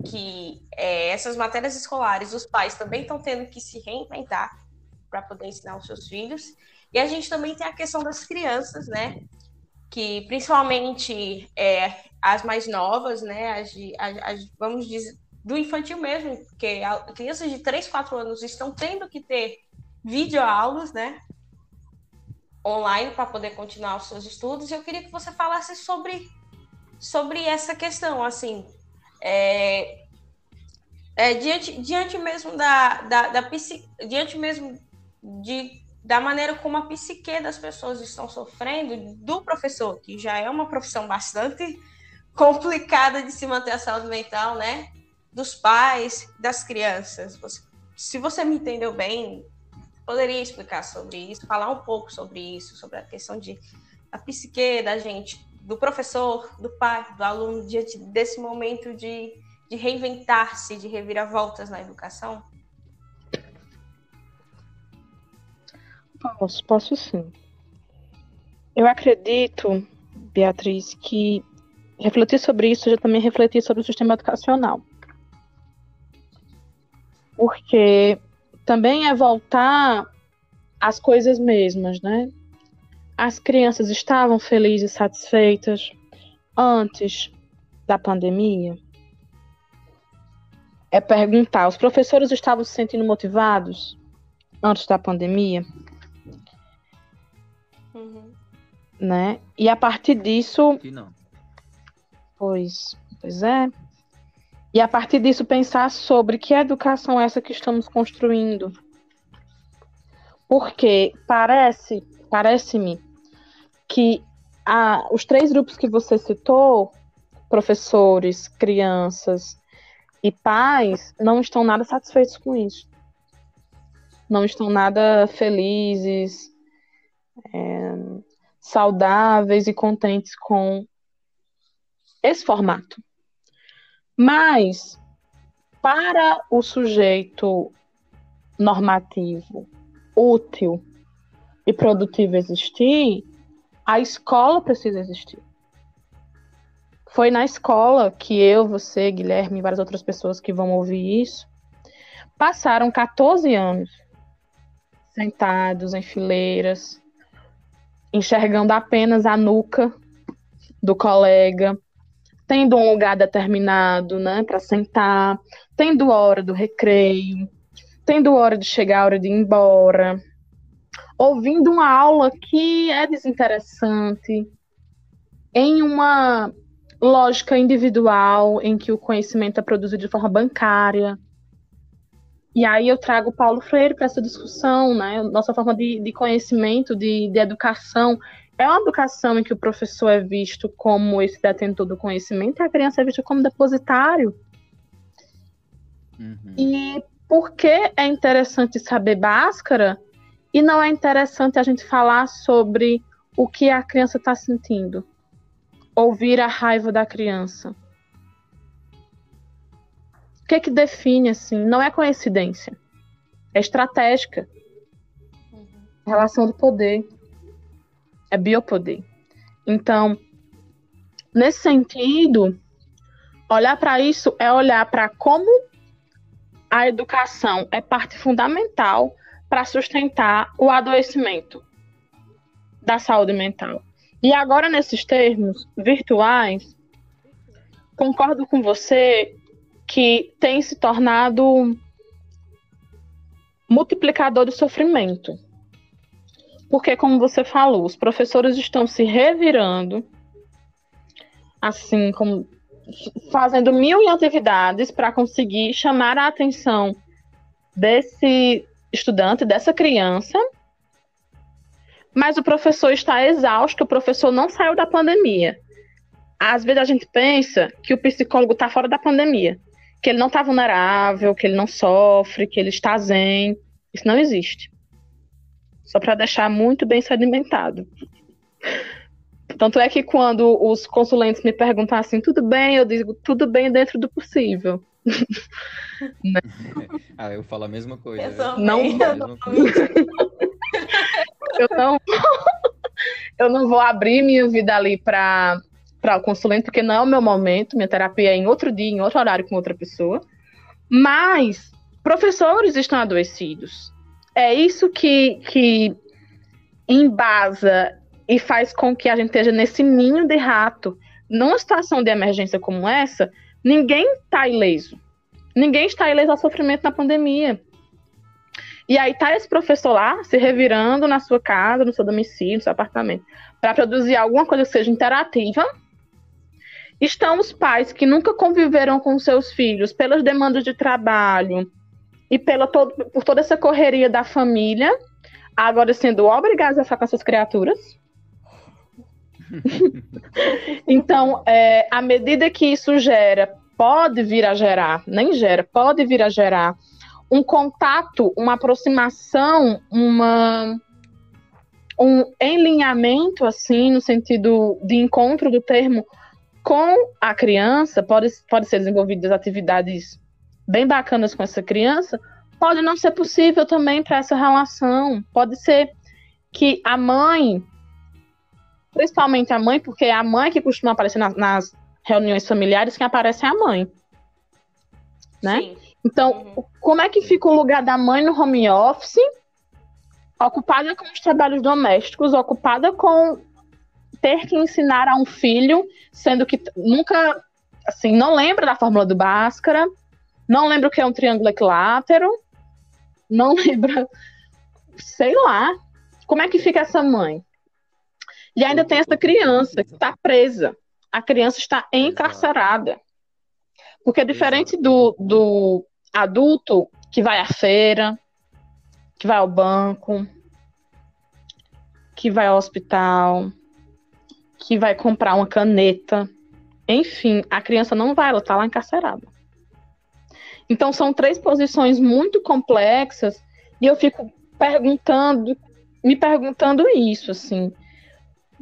que é, essas matérias escolares, os pais também estão tendo que se reinventar para poder ensinar os seus filhos. E a gente também tem a questão das crianças, né? Que principalmente é, as mais novas, né? As, as, as, vamos dizer, do infantil mesmo, porque crianças de 3, 4 anos estão tendo que ter videoaulas, né? Online para poder continuar os seus estudos. E eu queria que você falasse sobre, sobre essa questão, assim, é, é, diante, diante mesmo da, da, da diante mesmo de, da maneira como a psique das pessoas estão sofrendo, do professor, que já é uma profissão bastante complicada de se manter a saúde mental, né? dos pais, das crianças. Você, se você me entendeu bem, poderia explicar sobre isso, falar um pouco sobre isso, sobre a questão de a psique da gente, do professor, do pai, do aluno, diante desse momento de, de reinventar-se, de reviravoltas na educação? Posso, posso sim. Eu acredito, Beatriz, que refletir sobre isso já também refletir sobre o sistema educacional porque também é voltar às coisas mesmas, né? As crianças estavam felizes e satisfeitas antes da pandemia? É perguntar, os professores estavam se sentindo motivados antes da pandemia? Uhum. Né? E a partir disso. Que não. Pois, pois é. E a partir disso pensar sobre que educação é essa que estamos construindo. Porque parece, parece-me que a, os três grupos que você citou, professores, crianças e pais, não estão nada satisfeitos com isso. Não estão nada felizes, é, saudáveis e contentes com esse formato. Mas, para o sujeito normativo, útil e produtivo existir, a escola precisa existir. Foi na escola que eu, você, Guilherme e várias outras pessoas que vão ouvir isso passaram 14 anos sentados em fileiras, enxergando apenas a nuca do colega, tendo um lugar determinado, né, para sentar, tendo hora do recreio, tendo hora de chegar, hora de ir embora, ouvindo uma aula que é desinteressante, em uma lógica individual em que o conhecimento é produzido de forma bancária. E aí eu trago Paulo Freire para essa discussão, né? Nossa forma de, de conhecimento, de, de educação, é uma educação em que o professor é visto como esse detentor do conhecimento e a criança é vista como depositário. Uhum. E por que é interessante saber Bhaskara e não é interessante a gente falar sobre o que a criança está sentindo? Ouvir a raiva da criança. O que, é que define assim? Não é coincidência. É estratégica. Uhum. Relação de poder é biopoder. Então, nesse sentido, olhar para isso é olhar para como a educação é parte fundamental para sustentar o adoecimento da saúde mental. E agora, nesses termos virtuais, concordo com você que tem se tornado multiplicador do sofrimento. Porque, como você falou, os professores estão se revirando, assim, como fazendo mil atividades para conseguir chamar a atenção desse estudante, dessa criança. Mas o professor está exausto, o professor não saiu da pandemia. Às vezes a gente pensa que o psicólogo está fora da pandemia, que ele não está vulnerável, que ele não sofre, que ele está zen. Isso não existe. Só para deixar muito bem sedimentado. Tanto é que quando os consulentes me perguntam assim, tudo bem, eu digo, tudo bem dentro do possível. Né? ah, eu falo a mesma coisa. Eu não, eu não, eu não vou abrir minha vida ali para para o consulente, porque não é o meu momento, minha terapia é em outro dia, em outro horário com outra pessoa. Mas professores estão adoecidos. É isso que, que embasa e faz com que a gente esteja nesse ninho de rato. Numa situação de emergência como essa, ninguém está ileso. Ninguém está ileso ao sofrimento na pandemia. E aí tá esse professor lá se revirando na sua casa, no seu domicílio, no seu apartamento, para produzir alguma coisa que seja interativa. Estão os pais que nunca conviveram com seus filhos pelas demandas de trabalho e pela todo, por toda essa correria da família, agora sendo obrigados a ficar com essas criaturas. então, é, à medida que isso gera, pode vir a gerar, nem gera, pode vir a gerar um contato, uma aproximação, uma um enlinhamento assim no sentido de encontro do termo com a criança, pode, pode ser desenvolvidas atividades bem bacanas com essa criança, pode não ser possível também para essa relação. Pode ser que a mãe principalmente a mãe, porque é a mãe que costuma aparecer nas, nas reuniões familiares, quem aparece é a mãe. Né? Sim. Então, uhum. como é que fica o lugar da mãe no home office? Ocupada com os trabalhos domésticos, ocupada com ter que ensinar a um filho, sendo que nunca, assim, não lembra da fórmula do Bhaskara, não lembra o que é um triângulo equilátero, não lembra, sei lá, como é que fica essa mãe? E ainda tem essa criança que está presa. A criança está encarcerada. Porque é diferente do, do adulto que vai à feira, que vai ao banco, que vai ao hospital, que vai comprar uma caneta. Enfim, a criança não vai, ela está lá encarcerada. Então são três posições muito complexas e eu fico perguntando, me perguntando isso, assim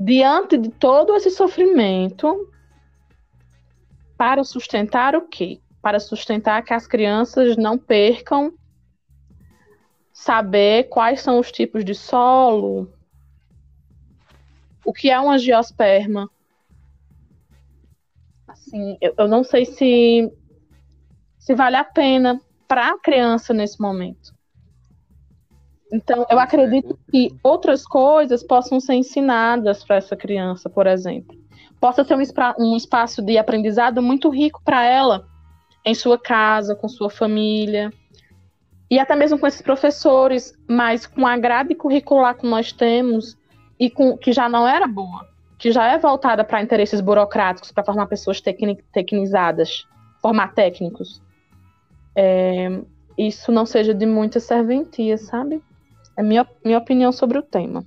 diante de todo esse sofrimento, para sustentar o quê? Para sustentar que as crianças não percam saber quais são os tipos de solo, o que é uma geosperma. Assim, eu, eu não sei se se vale a pena para a criança nesse momento. Então, eu acredito que outras coisas possam ser ensinadas para essa criança, por exemplo. Possa ser um, um espaço de aprendizado muito rico para ela, em sua casa, com sua família, e até mesmo com esses professores, mas com a grade curricular que nós temos e com que já não era boa, que já é voltada para interesses burocráticos, para formar pessoas tecnizadas, formar técnicos. É, isso não seja de muita serventia, sabe? É minha, minha opinião sobre o tema.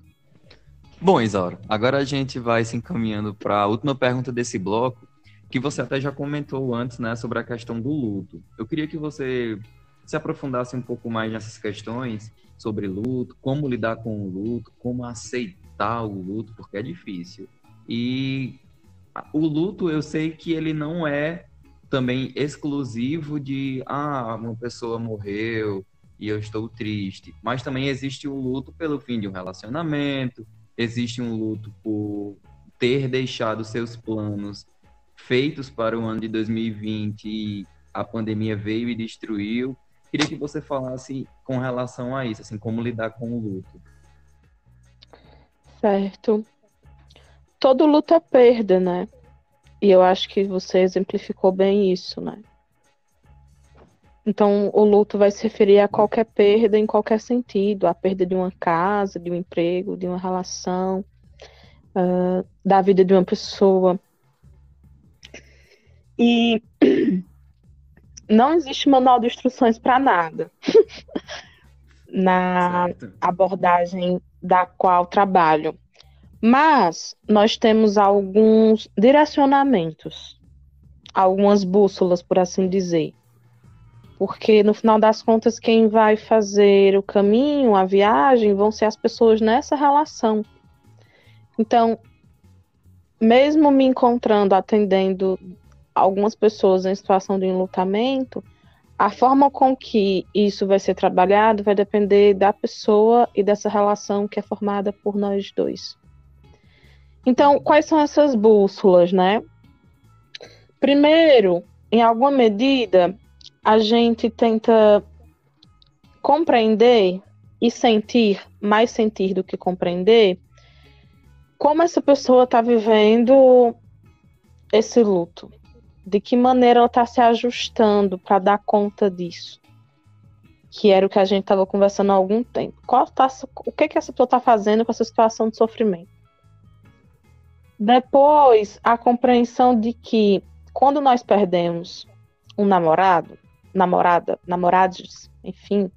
Bom, Isaura, agora a gente vai se encaminhando para a última pergunta desse bloco, que você até já comentou antes, né, sobre a questão do luto. Eu queria que você se aprofundasse um pouco mais nessas questões sobre luto, como lidar com o luto, como aceitar o luto, porque é difícil. E o luto, eu sei que ele não é também exclusivo de ah, uma pessoa morreu, e eu estou triste. Mas também existe o luto pelo fim de um relacionamento, existe um luto por ter deixado seus planos feitos para o ano de 2020 e a pandemia veio e destruiu. Queria que você falasse com relação a isso, assim, como lidar com o luto. Certo. Todo luto é perda, né? E eu acho que você exemplificou bem isso, né? Então, o luto vai se referir a qualquer perda em qualquer sentido, a perda de uma casa, de um emprego, de uma relação, uh, da vida de uma pessoa. E não existe manual de instruções para nada na certo. abordagem da qual trabalho. Mas nós temos alguns direcionamentos, algumas bússolas, por assim dizer porque no final das contas quem vai fazer o caminho, a viagem, vão ser as pessoas nessa relação. Então, mesmo me encontrando atendendo algumas pessoas em situação de enlutamento, a forma com que isso vai ser trabalhado vai depender da pessoa e dessa relação que é formada por nós dois. Então, quais são essas bússolas, né? Primeiro, em alguma medida, a gente tenta compreender e sentir, mais sentir do que compreender, como essa pessoa está vivendo esse luto. De que maneira ela está se ajustando para dar conta disso. Que era o que a gente estava conversando há algum tempo. Qual tá, o que, que essa pessoa está fazendo com essa situação de sofrimento? Depois, a compreensão de que quando nós perdemos um namorado, namorada, namorados, enfim,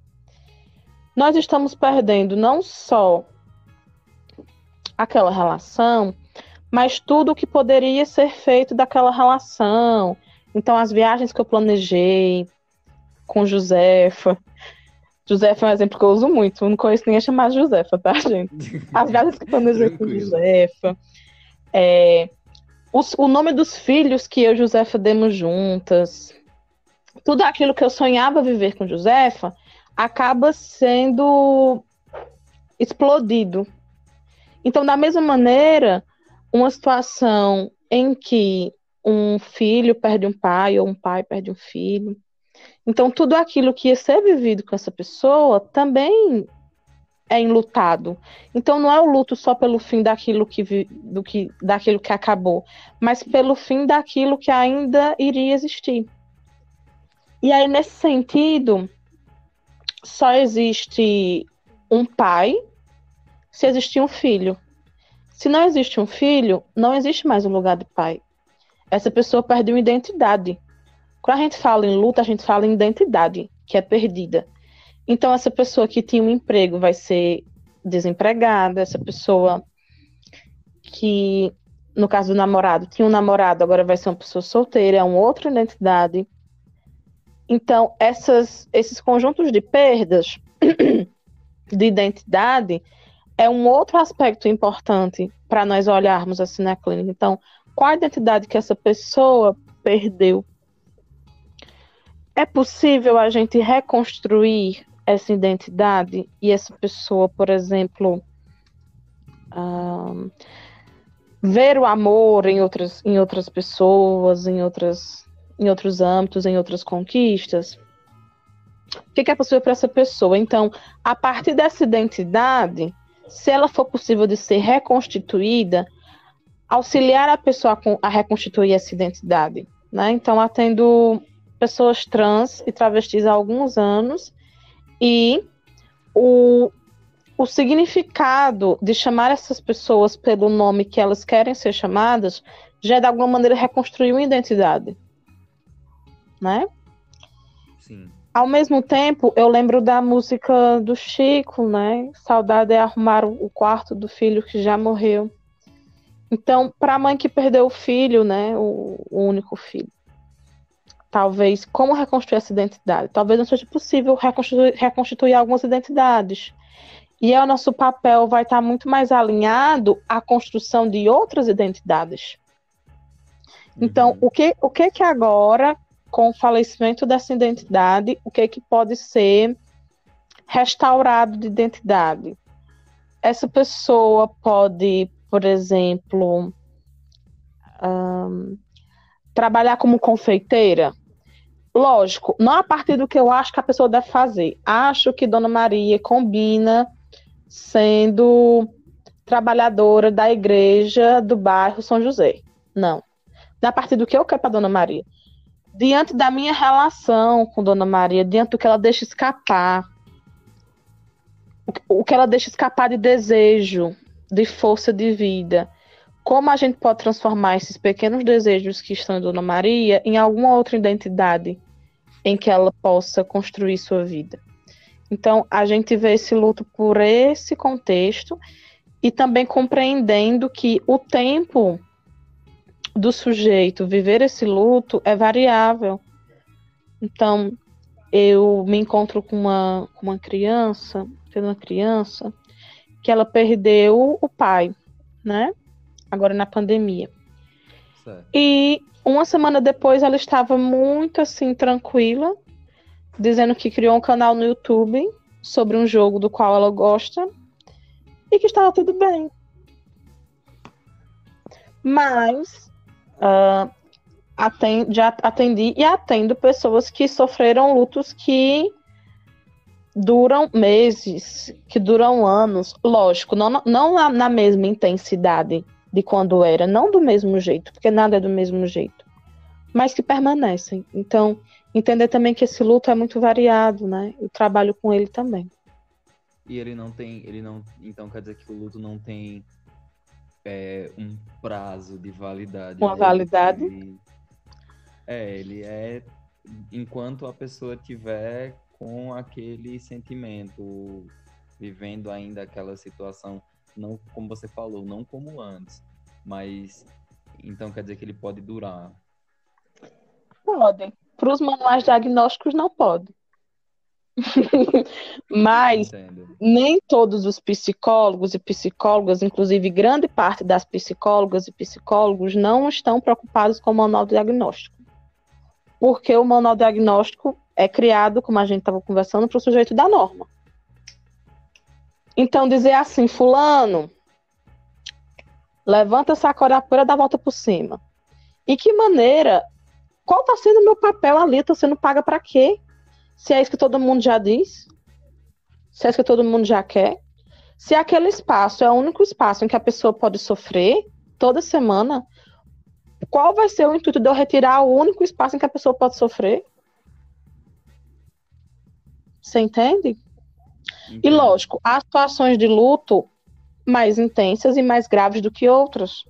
nós estamos perdendo não só aquela relação, mas tudo o que poderia ser feito daquela relação. Então, as viagens que eu planejei com Josefa. Josefa é um exemplo que eu uso muito. Eu não conheço ninguém chamado Josefa, tá, gente? As viagens que eu planejei com Josefa. É, os, o nome dos filhos que eu e Josefa demos juntas. Tudo aquilo que eu sonhava viver com Josefa acaba sendo explodido. Então, da mesma maneira, uma situação em que um filho perde um pai ou um pai perde um filho. Então, tudo aquilo que ia ser vivido com essa pessoa também é enlutado. Então, não é o luto só pelo fim daquilo que, do que, daquilo que acabou, mas pelo fim daquilo que ainda iria existir. E aí, nesse sentido, só existe um pai se existir um filho. Se não existe um filho, não existe mais um lugar de pai. Essa pessoa perdeu identidade. Quando a gente fala em luta, a gente fala em identidade, que é perdida. Então, essa pessoa que tinha um emprego vai ser desempregada, essa pessoa que, no caso do namorado, tinha um namorado, agora vai ser uma pessoa solteira, é uma outra identidade. Então, essas, esses conjuntos de perdas de identidade é um outro aspecto importante para nós olharmos assim na clínica. Então, qual a identidade que essa pessoa perdeu? É possível a gente reconstruir essa identidade e essa pessoa, por exemplo, um, ver o amor em outras, em outras pessoas, em, outras, em outros âmbitos, em outras conquistas? O que é possível para essa pessoa? Então, a partir dessa identidade, se ela for possível de ser reconstituída, auxiliar a pessoa a reconstituir essa identidade. Né? Então, atendo pessoas trans e travestis há alguns anos e o, o significado de chamar essas pessoas pelo nome que elas querem ser chamadas já é de alguma maneira reconstruir uma identidade. Né? Sim. Ao mesmo tempo, eu lembro da música do Chico, né? Saudade é arrumar o quarto do filho que já morreu. Então, para a mãe que perdeu o filho, né, o, o, único filho, talvez como reconstruir essa identidade? Talvez não seja possível reconstituir, reconstituir algumas identidades. E aí, o nosso papel vai estar muito mais alinhado à construção de outras identidades. Então, uhum. o que o que que agora com o falecimento dessa identidade, o que, é que pode ser restaurado de identidade? Essa pessoa pode, por exemplo, um, trabalhar como confeiteira. Lógico, não a partir do que eu acho que a pessoa deve fazer. Acho que Dona Maria combina sendo trabalhadora da igreja do bairro São José. Não. Não é a partir do que eu quero para Dona Maria diante da minha relação com Dona Maria, diante do que ela deixa escapar, o que ela deixa escapar de desejo, de força de vida, como a gente pode transformar esses pequenos desejos que estão em Dona Maria em alguma outra identidade em que ela possa construir sua vida. Então, a gente vê esse luto por esse contexto e também compreendendo que o tempo do sujeito viver esse luto é variável. Então, eu me encontro com uma, com uma criança, tendo uma criança, que ela perdeu o pai, né? Agora na pandemia. Certo. E uma semana depois ela estava muito assim, tranquila, dizendo que criou um canal no YouTube sobre um jogo do qual ela gosta e que estava tudo bem. Mas uh, atend, já atendi e atendo pessoas que sofreram lutos que duram meses, que duram anos. Lógico, não, não na mesma intensidade de quando era, não do mesmo jeito, porque nada é do mesmo jeito, mas que permanecem. Então, entender também que esse luto é muito variado, né? Eu trabalho com ele também. E ele não tem, ele não, então quer dizer que o luto não tem é, um prazo de validade. Uma né? validade? Ele, é, ele é enquanto a pessoa tiver com aquele sentimento, vivendo ainda aquela situação, não como você falou, não como antes, mas então quer dizer que ele pode durar. Pode. Para os manuais diagnósticos não pode. Mas Entendo. nem todos os psicólogos e psicólogas, inclusive grande parte das psicólogas e psicólogos, não estão preocupados com o manual diagnóstico. Porque o manual diagnóstico é criado, como a gente estava conversando, para o sujeito da norma. Então, dizer assim, fulano, levanta essa corapura, dá a volta por cima. E que maneira, qual está sendo o meu papel ali? Estou sendo paga para quê? Se é isso que todo mundo já diz? Se é isso que todo mundo já quer? Se aquele espaço é o único espaço em que a pessoa pode sofrer toda semana, qual vai ser o intuito de eu retirar o único espaço em que a pessoa pode sofrer? Você entende? Entendi. E lógico, há situações de luto mais intensas e mais graves do que outras.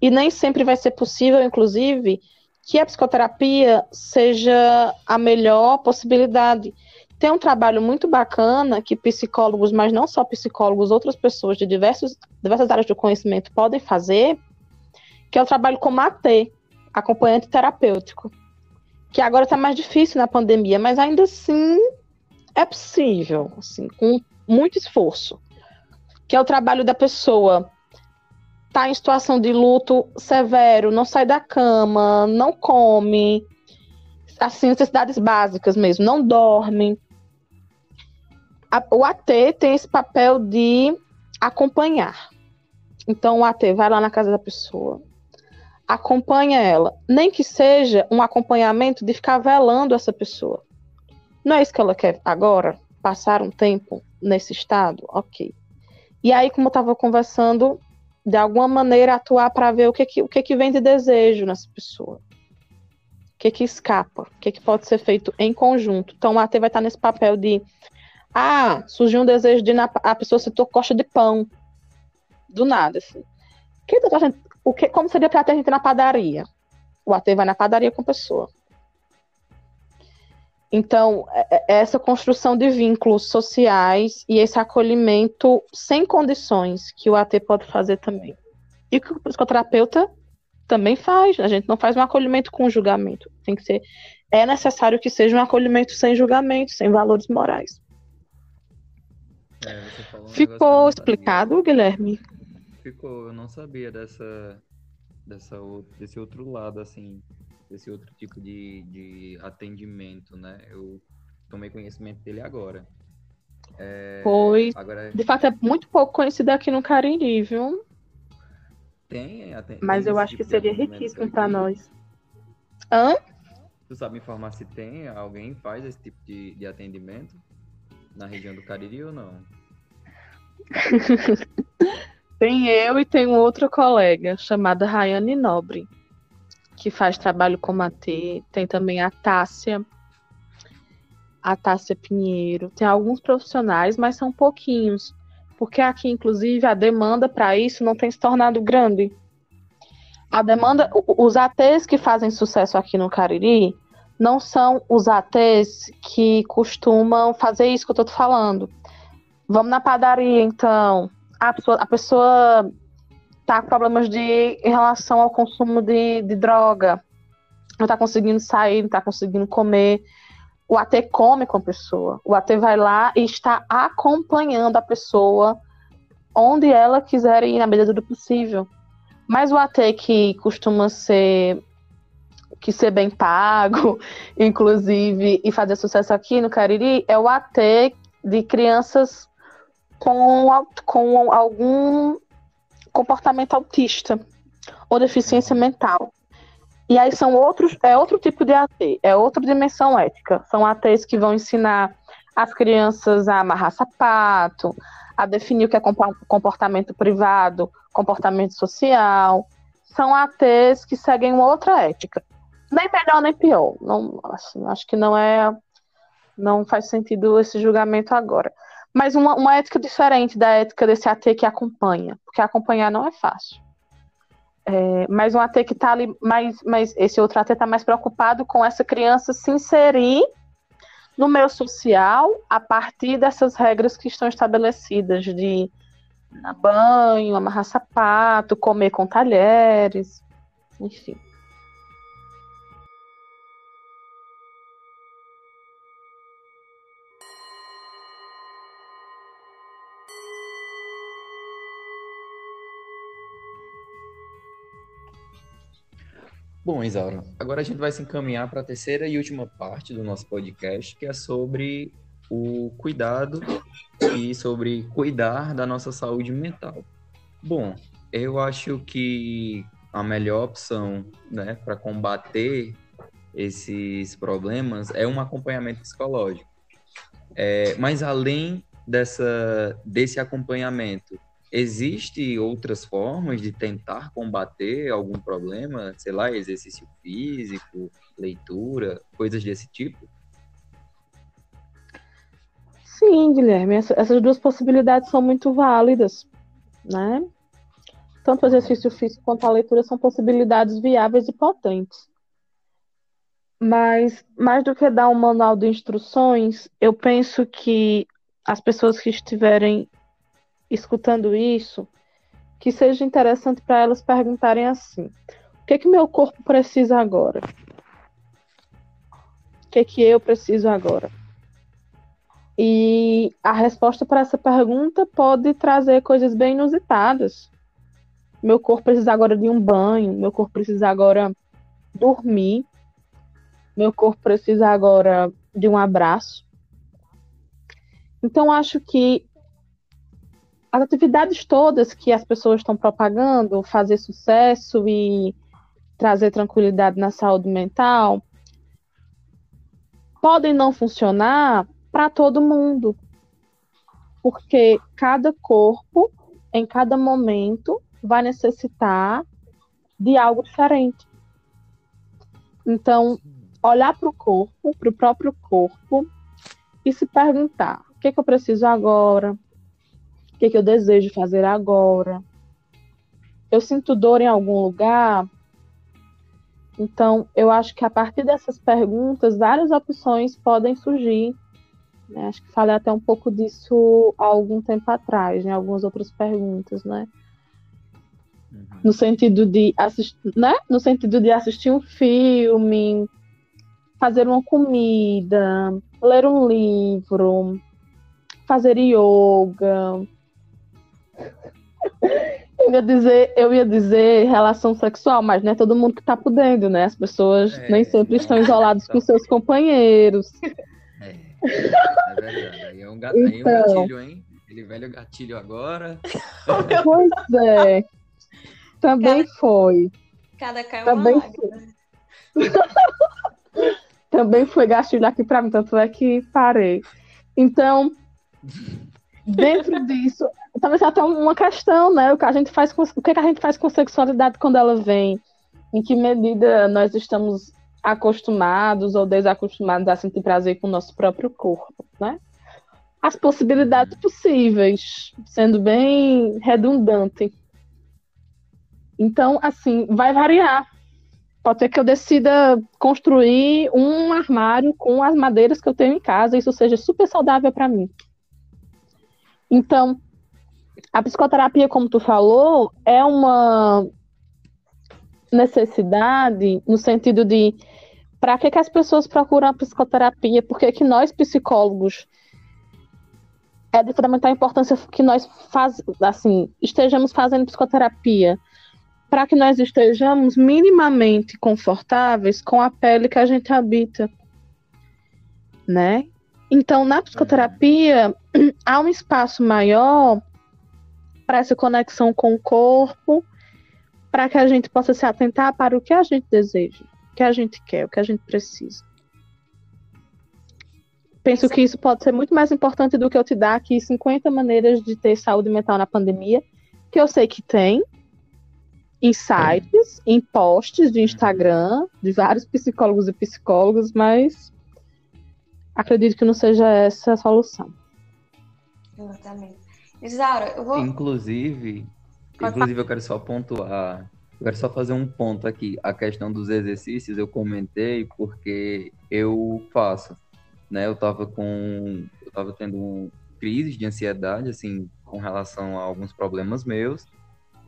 E nem sempre vai ser possível, inclusive, que a psicoterapia seja a melhor possibilidade. Tem um trabalho muito bacana que psicólogos, mas não só psicólogos, outras pessoas de diversos, diversas áreas do conhecimento podem fazer, que é o trabalho como AT, acompanhante terapêutico, que agora está mais difícil na pandemia, mas ainda assim é possível, assim, com muito esforço. Que é o trabalho da pessoa tá em situação de luto severo, não sai da cama, não come, assim, necessidades básicas mesmo, não dorme. A, o AT tem esse papel de acompanhar. Então o AT vai lá na casa da pessoa, acompanha ela, nem que seja um acompanhamento de ficar velando essa pessoa. Não é isso que ela quer agora? Passar um tempo nesse estado? Ok. E aí, como eu estava conversando, de alguma maneira atuar para ver o que, que, o que, que vem de desejo nessa pessoa. O que, que escapa, o que, que pode ser feito em conjunto. Então, o AT vai estar nesse papel de ah, surgiu um desejo de na, a pessoa se coxa de pão. Do nada, assim. Que, o que, como seria para a gente na padaria? O AT vai na padaria com a pessoa. Então, é, é essa construção de vínculos sociais e esse acolhimento sem condições que o AT pode fazer também. E que o psicoterapeuta também faz. A gente não faz um acolhimento com julgamento. Tem que ser. É necessário que seja um acolhimento sem julgamento, sem valores morais. É, um Ficou explicado, Guilherme? Ficou. Eu não sabia dessa, dessa, desse outro lado, assim, desse outro tipo de, de atendimento, né? Eu tomei conhecimento dele agora. É, pois, agora... de fato, é muito pouco conhecido aqui no Cariri, viu? Tem, Mas eu acho tipo que seria riquíssimo para nós. Hã? Tu sabe informar se tem alguém que faz esse tipo de, de atendimento na região do Cariri ou não? tem eu e tem outra colega chamada Rayane Nobre que faz trabalho com a T, tem também a Tássia, a Tássia Pinheiro, tem alguns profissionais, mas são pouquinhos, porque aqui, inclusive, a demanda para isso não tem se tornado grande. A demanda, os ATs que fazem sucesso aqui no Cariri não são os ATs que costumam fazer isso que eu estou falando. Vamos na padaria, então. A pessoa, a pessoa tá com problemas de, em relação ao consumo de, de droga, não tá conseguindo sair, não tá conseguindo comer. o AT come com a pessoa. O AT vai lá e está acompanhando a pessoa onde ela quiser ir, na medida do possível. Mas o AT que costuma ser que ser bem pago, inclusive, e fazer sucesso aqui no Cariri, é o AT de crianças com, com algum comportamento autista ou deficiência mental. E aí são outros, é outro tipo de AT, é outra dimensão ética. São ATs que vão ensinar as crianças a amarrar sapato, a definir o que é comportamento privado, comportamento social. São ATs que seguem uma outra ética. Nem melhor nem pior. Não, assim, acho que não é. Não faz sentido esse julgamento agora. Mas uma, uma ética diferente da ética desse AT que acompanha. Porque acompanhar não é fácil. É, mas um AT que está ali, mais, mais, esse outro AT está mais preocupado com essa criança se inserir no meio social a partir dessas regras que estão estabelecidas de banho, amarrar sapato, comer com talheres, enfim. Bom, Isaura, agora a gente vai se encaminhar para a terceira e última parte do nosso podcast, que é sobre o cuidado e sobre cuidar da nossa saúde mental. Bom, eu acho que a melhor opção né, para combater esses problemas é um acompanhamento psicológico. É, mas além dessa, desse acompanhamento, Existem outras formas de tentar combater algum problema, sei lá, exercício físico, leitura, coisas desse tipo? Sim, Guilherme, essas duas possibilidades são muito válidas, né? Tanto o exercício físico quanto a leitura são possibilidades viáveis e potentes. Mas, mais do que dar um manual de instruções, eu penso que as pessoas que estiverem escutando isso, que seja interessante para elas perguntarem assim: o que que meu corpo precisa agora? O que que eu preciso agora? E a resposta para essa pergunta pode trazer coisas bem inusitadas. Meu corpo precisa agora de um banho, meu corpo precisa agora dormir, meu corpo precisa agora de um abraço. Então acho que as atividades todas que as pessoas estão propagando, fazer sucesso e trazer tranquilidade na saúde mental, podem não funcionar para todo mundo. Porque cada corpo, em cada momento, vai necessitar de algo diferente. Então, olhar para o corpo, para o próprio corpo, e se perguntar: o que, é que eu preciso agora? Que, que eu desejo fazer agora? Eu sinto dor em algum lugar? Então, eu acho que a partir dessas perguntas, várias opções podem surgir. Né? Acho que falei até um pouco disso há algum tempo atrás, em né? algumas outras perguntas, né? Uhum. No sentido de assistir, né? No sentido de assistir um filme, fazer uma comida, ler um livro, fazer yoga, eu ia dizer, eu ia dizer relação sexual, mas não é todo mundo que tá podendo, né? As pessoas é, nem sempre estão isoladas com seus companheiros. É, é verdade. Aí é um, então, aí um gatilho, hein? Aquele velho gatilho agora. Pois é. Também cada, foi. Cada caiu Também uma foi. Também foi gatilho aqui para mim, tanto é que parei. Então, dentro disso, talvez até uma questão, né? O que a gente faz com, o que a gente faz com sexualidade quando ela vem? Em que medida nós estamos acostumados ou desacostumados a sentir prazer com o nosso próprio corpo, né? As possibilidades possíveis, sendo bem redundante. Então, assim, vai variar. Pode ser que eu decida construir um armário com as madeiras que eu tenho em casa e isso seja super saudável para mim. Então, a psicoterapia, como tu falou, é uma necessidade no sentido de Para que, que as pessoas procuram a psicoterapia? Por que, que nós, psicólogos, é de fundamental importância que nós faz, assim, estejamos fazendo psicoterapia para que nós estejamos minimamente confortáveis com a pele que a gente habita, né? Então, na psicoterapia, há um espaço maior para essa conexão com o corpo, para que a gente possa se atentar para o que a gente deseja, o que a gente quer, o que a gente precisa. Penso que isso pode ser muito mais importante do que eu te dar aqui 50 maneiras de ter saúde mental na pandemia, que eu sei que tem, em sites, em posts de Instagram, de vários psicólogos e psicólogas, mas acredito que não seja essa a solução. Exatamente. Isaura, eu vou. Inclusive, inclusive eu quero só pontuar, eu quero só fazer um ponto aqui. A questão dos exercícios eu comentei porque eu faço, né? Eu tava com, eu tava tendo um crise de ansiedade, assim, com relação a alguns problemas meus.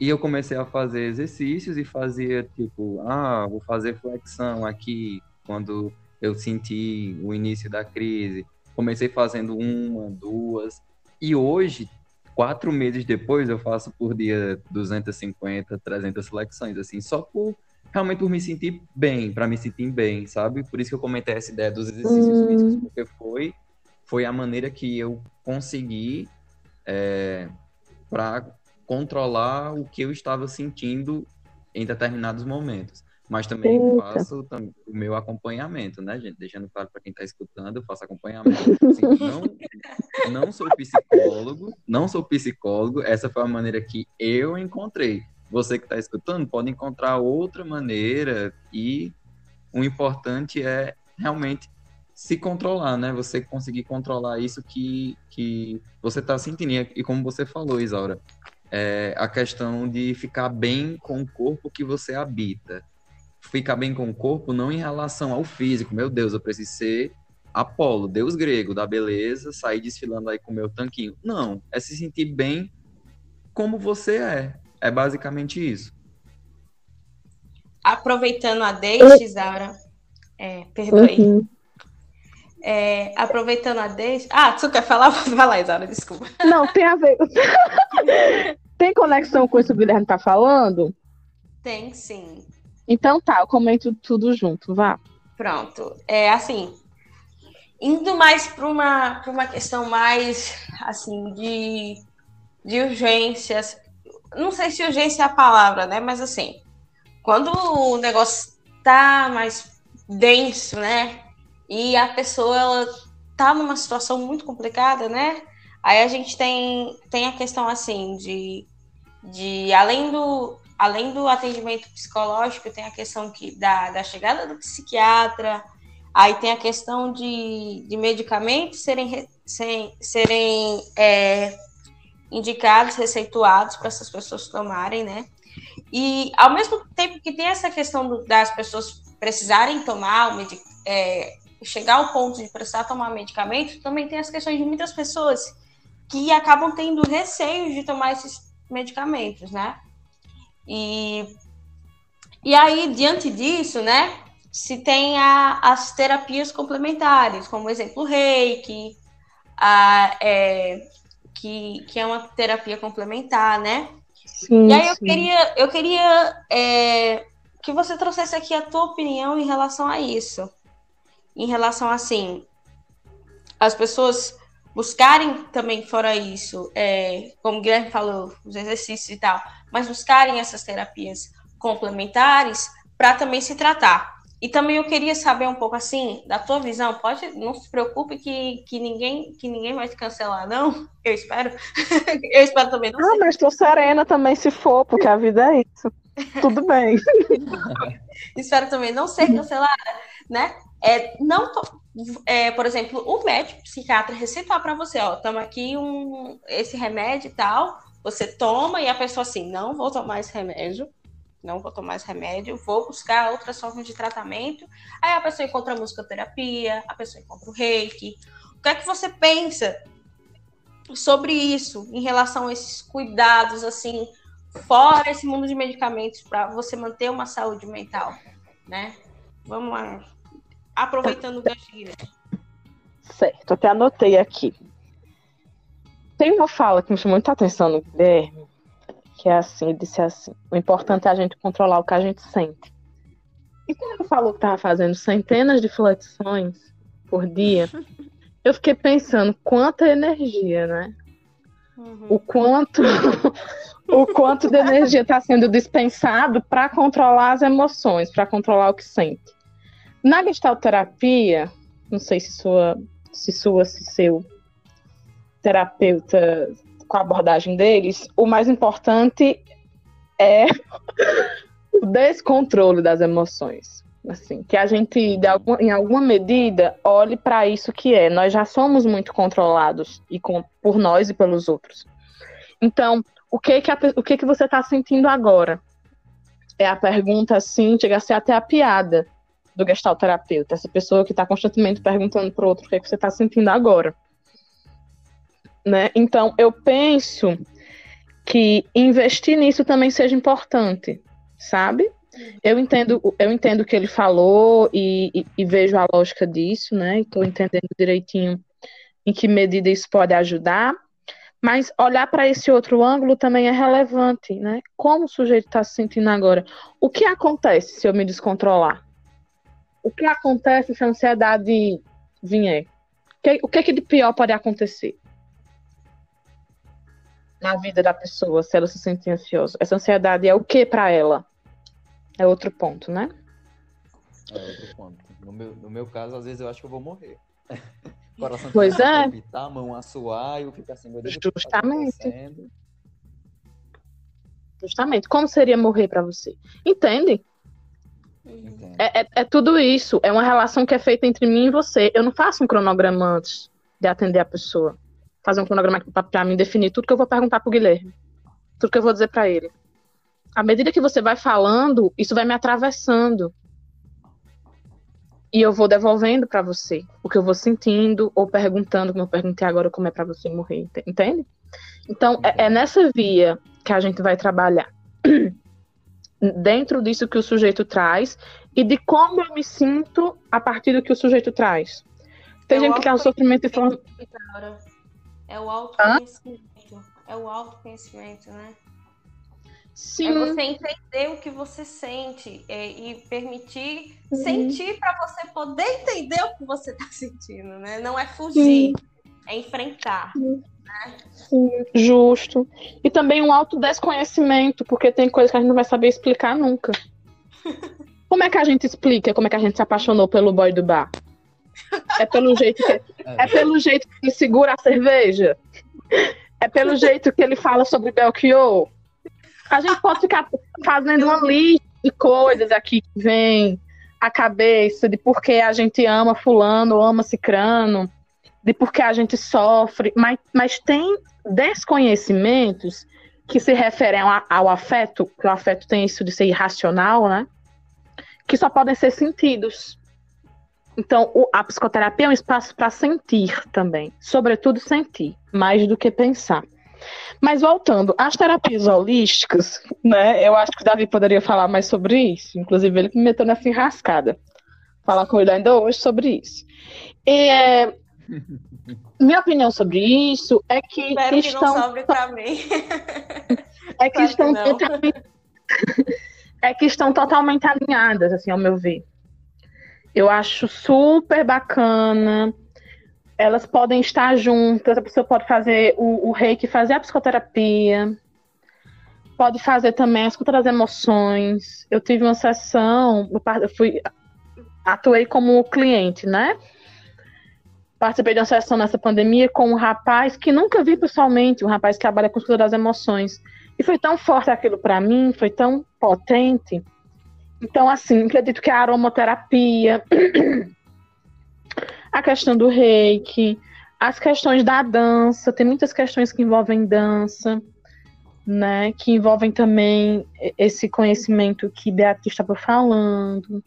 E eu comecei a fazer exercícios e fazia tipo, ah, vou fazer flexão aqui quando eu senti o início da crise. Comecei fazendo uma, duas. E hoje, quatro meses depois, eu faço por dia 250, 300 flexões, assim, só por realmente por me sentir bem, para me sentir bem, sabe? Por isso que eu comentei essa ideia dos exercícios hum. físicos, porque foi, foi a maneira que eu consegui é, para controlar o que eu estava sentindo em determinados momentos. Mas também Eita. faço o meu acompanhamento, né, gente? Deixando claro para quem está escutando, eu faço acompanhamento. Assim, não, não sou psicólogo, não sou psicólogo, essa foi a maneira que eu encontrei. Você que está escutando pode encontrar outra maneira e o importante é realmente se controlar, né? Você conseguir controlar isso que, que você está sentindo. E como você falou, Isaura, é a questão de ficar bem com o corpo que você habita ficar bem com o corpo não em relação ao físico. Meu Deus, eu preciso ser Apolo, deus grego da beleza, sair desfilando aí com o meu tanquinho. Não, é se sentir bem como você é. É basicamente isso. Aproveitando a deixe, Zara. É, perdoe. Uhum. É, aproveitando a deixe. Ah, tu quer falar? Vai lá, Isaura, desculpa. Não, tem a ver. tem conexão com isso que o Guilherme tá falando? Tem, sim. Então tá, eu comento tudo junto, vá. Pronto. É assim, indo mais para uma, uma questão mais assim de, de urgências. Não sei se urgência é a palavra, né? Mas assim, quando o negócio tá mais denso, né? E a pessoa ela tá numa situação muito complicada, né? Aí a gente tem, tem a questão assim de, de além do, além do atendimento psicológico, tem a questão que, da, da chegada do psiquiatra, aí tem a questão de, de medicamentos serem, serem, serem é, indicados, receituados para essas pessoas tomarem, né? E ao mesmo tempo que tem essa questão do, das pessoas precisarem tomar, é, chegar ao ponto de precisar tomar medicamento, também tem as questões de muitas pessoas que acabam tendo receio de tomar esses medicamentos, né? E, e aí, diante disso, né, se tem a, as terapias complementares, como exemplo, o reiki, a, é, que, que é uma terapia complementar, né? Sim, e aí eu sim. queria, eu queria é, que você trouxesse aqui a tua opinião em relação a isso. Em relação assim, as pessoas buscarem também fora isso, é, como o Guilherme falou, os exercícios e tal, mas buscarem essas terapias complementares para também se tratar. E também eu queria saber um pouco assim da tua visão. Pode, não se preocupe que, que ninguém que ninguém vai te cancelar, não. Eu espero. eu espero também. Não ah, mas tô serena também se for, porque a vida é isso. Tudo bem. espero também não ser cancelada, né? É, não tô, é, por exemplo, o médico psiquiatra receitar para você, ó, toma aqui um esse remédio e tal você toma e a pessoa assim, não vou tomar esse remédio, não vou tomar esse remédio, vou buscar outras formas de tratamento. Aí a pessoa encontra a musicoterapia, a pessoa encontra o reiki. O que é que você pensa sobre isso em relação a esses cuidados, assim, fora esse mundo de medicamentos para você manter uma saúde mental, né? Vamos lá. Aproveitando o gancho, Certo, até anotei aqui. Tem uma fala que me chamou muita atenção no Guilherme, que é assim, ele disse assim, o importante é a gente controlar o que a gente sente. E quando ele falou que estava fazendo centenas de flexões por dia, eu fiquei pensando quanta energia, né? Uhum. O quanto o quanto de energia está sendo dispensado para controlar as emoções, para controlar o que sente. Na gestalterapia, não sei se sua, se sua, se seu terapeuta com a abordagem deles, o mais importante é o descontrole das emoções. Assim, que a gente, em alguma medida, olhe para isso que é. Nós já somos muito controlados e com, por nós e pelos outros. Então, o que que, a, o que, que você está sentindo agora? É a pergunta assim, chega a ser até a piada do gestalterapeuta, essa pessoa que está constantemente perguntando para o outro o que, que você está sentindo agora. Né? Então, eu penso que investir nisso também seja importante, sabe? Eu entendo, eu entendo o que ele falou e, e, e vejo a lógica disso, né? Estou entendendo direitinho em que medida isso pode ajudar, mas olhar para esse outro ângulo também é relevante, né? Como o sujeito está se sentindo agora? O que acontece se eu me descontrolar? O que acontece se a ansiedade vier? O que, o que de pior pode acontecer? Na vida da pessoa, se ela se sentir ansiosa. Essa ansiedade é o que para ela? É outro ponto, né? É outro ponto. No meu, no meu caso, às vezes eu acho que eu vou morrer. Coração pois é. a palpitar, a mão a suar e eu fico assim, meu Deus, tá Justamente. Justamente. Como seria morrer para você? Entende? É, é, é, tudo isso. É uma relação que é feita entre mim e você. Eu não faço um cronograma antes de atender a pessoa. Fazer um cronograma para mim definir tudo que eu vou perguntar pro Guilherme. Tudo que eu vou dizer para ele à medida que você vai falando, isso vai me atravessando. E eu vou devolvendo para você o que eu vou sentindo ou perguntando, como eu perguntei agora, como é para você morrer, entende? Então, é, é nessa via que a gente vai trabalhar. Dentro disso que o sujeito traz e de como eu me sinto a partir do que o sujeito traz. Tem é gente que quer o sofrimento de forma. É o autoconhecimento. É o autoconhecimento, né? Sim. É você entender o que você sente é, e permitir uhum. sentir para você poder entender o que você está sentindo, né? Não é fugir, é enfrentar. Né? Sim, justo. E também um alto desconhecimento, porque tem coisas que a gente não vai saber explicar nunca. Como é que a gente explica como é que a gente se apaixonou pelo boy do bar? É pelo jeito que, é, é pelo jeito que ele segura a cerveja? É pelo jeito que ele fala sobre Belchior? A gente pode ficar fazendo uma lista de coisas aqui que vem à cabeça de por que a gente ama fulano, ama cicrano, de por que a gente sofre, mas, mas tem desconhecimentos que se referem ao, ao afeto, que o afeto tem isso de ser irracional, né? Que só podem ser sentidos. Então, o, a psicoterapia é um espaço para sentir também, sobretudo sentir, mais do que pensar. Mas voltando, as terapias holísticas, né? Eu acho que o Davi poderia falar mais sobre isso. Inclusive, ele me meteu nessa enrascada. Falar com ele ainda hoje sobre isso. E, é, minha opinião sobre isso é que Espero estão. Que não sobre mim. É que, estão que totalmente... é que estão totalmente alinhadas, assim, ao meu ver. Eu acho super bacana elas podem estar juntas, a pessoa pode fazer o, o reiki, fazer a psicoterapia, pode fazer também a escuta das emoções. Eu tive uma sessão, eu fui, atuei como cliente, né? Participei de uma sessão nessa pandemia com um rapaz que nunca vi pessoalmente, um rapaz que trabalha com escuta das emoções. E foi tão forte aquilo para mim, foi tão potente. Então, assim, acredito que a aromaterapia a questão do reiki, as questões da dança, tem muitas questões que envolvem dança, né, que envolvem também esse conhecimento que Beatriz estava falando.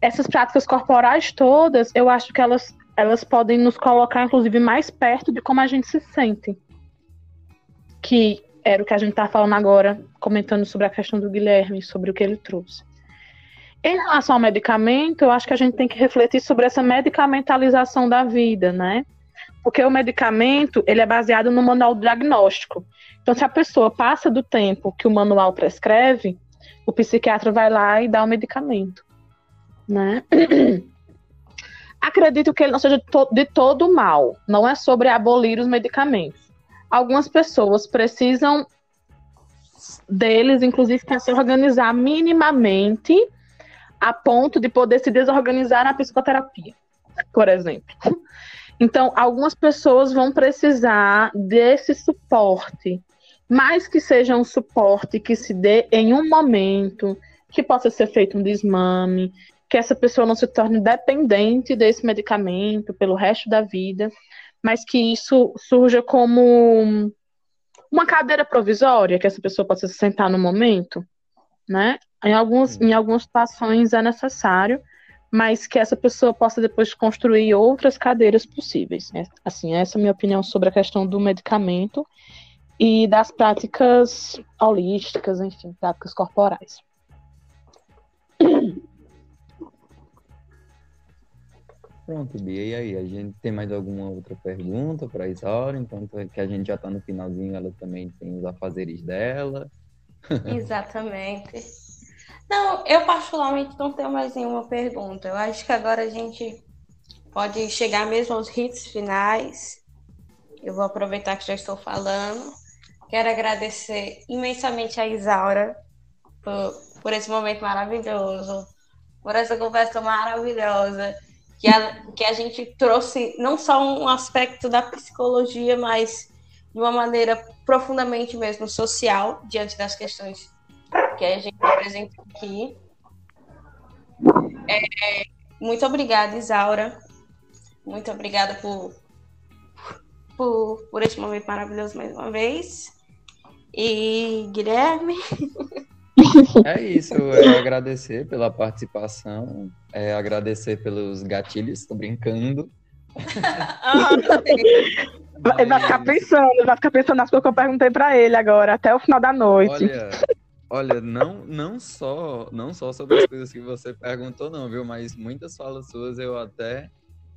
Essas práticas corporais todas, eu acho que elas, elas podem nos colocar, inclusive, mais perto de como a gente se sente. Que era o que a gente está falando agora, comentando sobre a questão do Guilherme, sobre o que ele trouxe. Em relação ao medicamento, eu acho que a gente tem que refletir sobre essa medicamentalização da vida, né? Porque o medicamento, ele é baseado no manual diagnóstico. Então, se a pessoa passa do tempo que o manual prescreve, o psiquiatra vai lá e dá o medicamento, né? Acredito que ele não seja de todo mal. Não é sobre abolir os medicamentos. Algumas pessoas precisam deles, inclusive, para se organizar minimamente a ponto de poder se desorganizar na psicoterapia, por exemplo. Então, algumas pessoas vão precisar desse suporte, mas que seja um suporte que se dê em um momento, que possa ser feito um desmame, que essa pessoa não se torne dependente desse medicamento pelo resto da vida, mas que isso surja como uma cadeira provisória, que essa pessoa possa se sentar no momento, né? Em, alguns, em algumas situações é necessário, mas que essa pessoa possa depois construir outras cadeiras possíveis. Né? Assim, essa é a minha opinião sobre a questão do medicamento e das práticas holísticas, enfim, práticas corporais. Pronto, Bia. E aí, a gente tem mais alguma outra pergunta para Isaura? Enquanto que a gente já está no finalzinho, ela também tem os afazeres dela. Exatamente. Não, eu particularmente não tenho mais nenhuma pergunta. Eu acho que agora a gente pode chegar mesmo aos hits finais. Eu vou aproveitar que já estou falando. Quero agradecer imensamente a Isaura por, por esse momento maravilhoso, por essa conversa maravilhosa que a, que a gente trouxe não só um aspecto da psicologia, mas de uma maneira profundamente mesmo social, diante das questões que a gente apresenta aqui. É, muito obrigada, Isaura. Muito obrigada por, por, por este momento maravilhoso mais uma vez. E Guilherme. É isso, é agradecer pela participação, é agradecer pelos gatilhos, tô brincando. Ele vai ficar pensando, vai ficar pensando nas coisas que eu perguntei para ele agora, até o final da noite. Olha, olha, não, não só, não só sobre as coisas que você perguntou, não, viu? Mas muitas falas suas eu até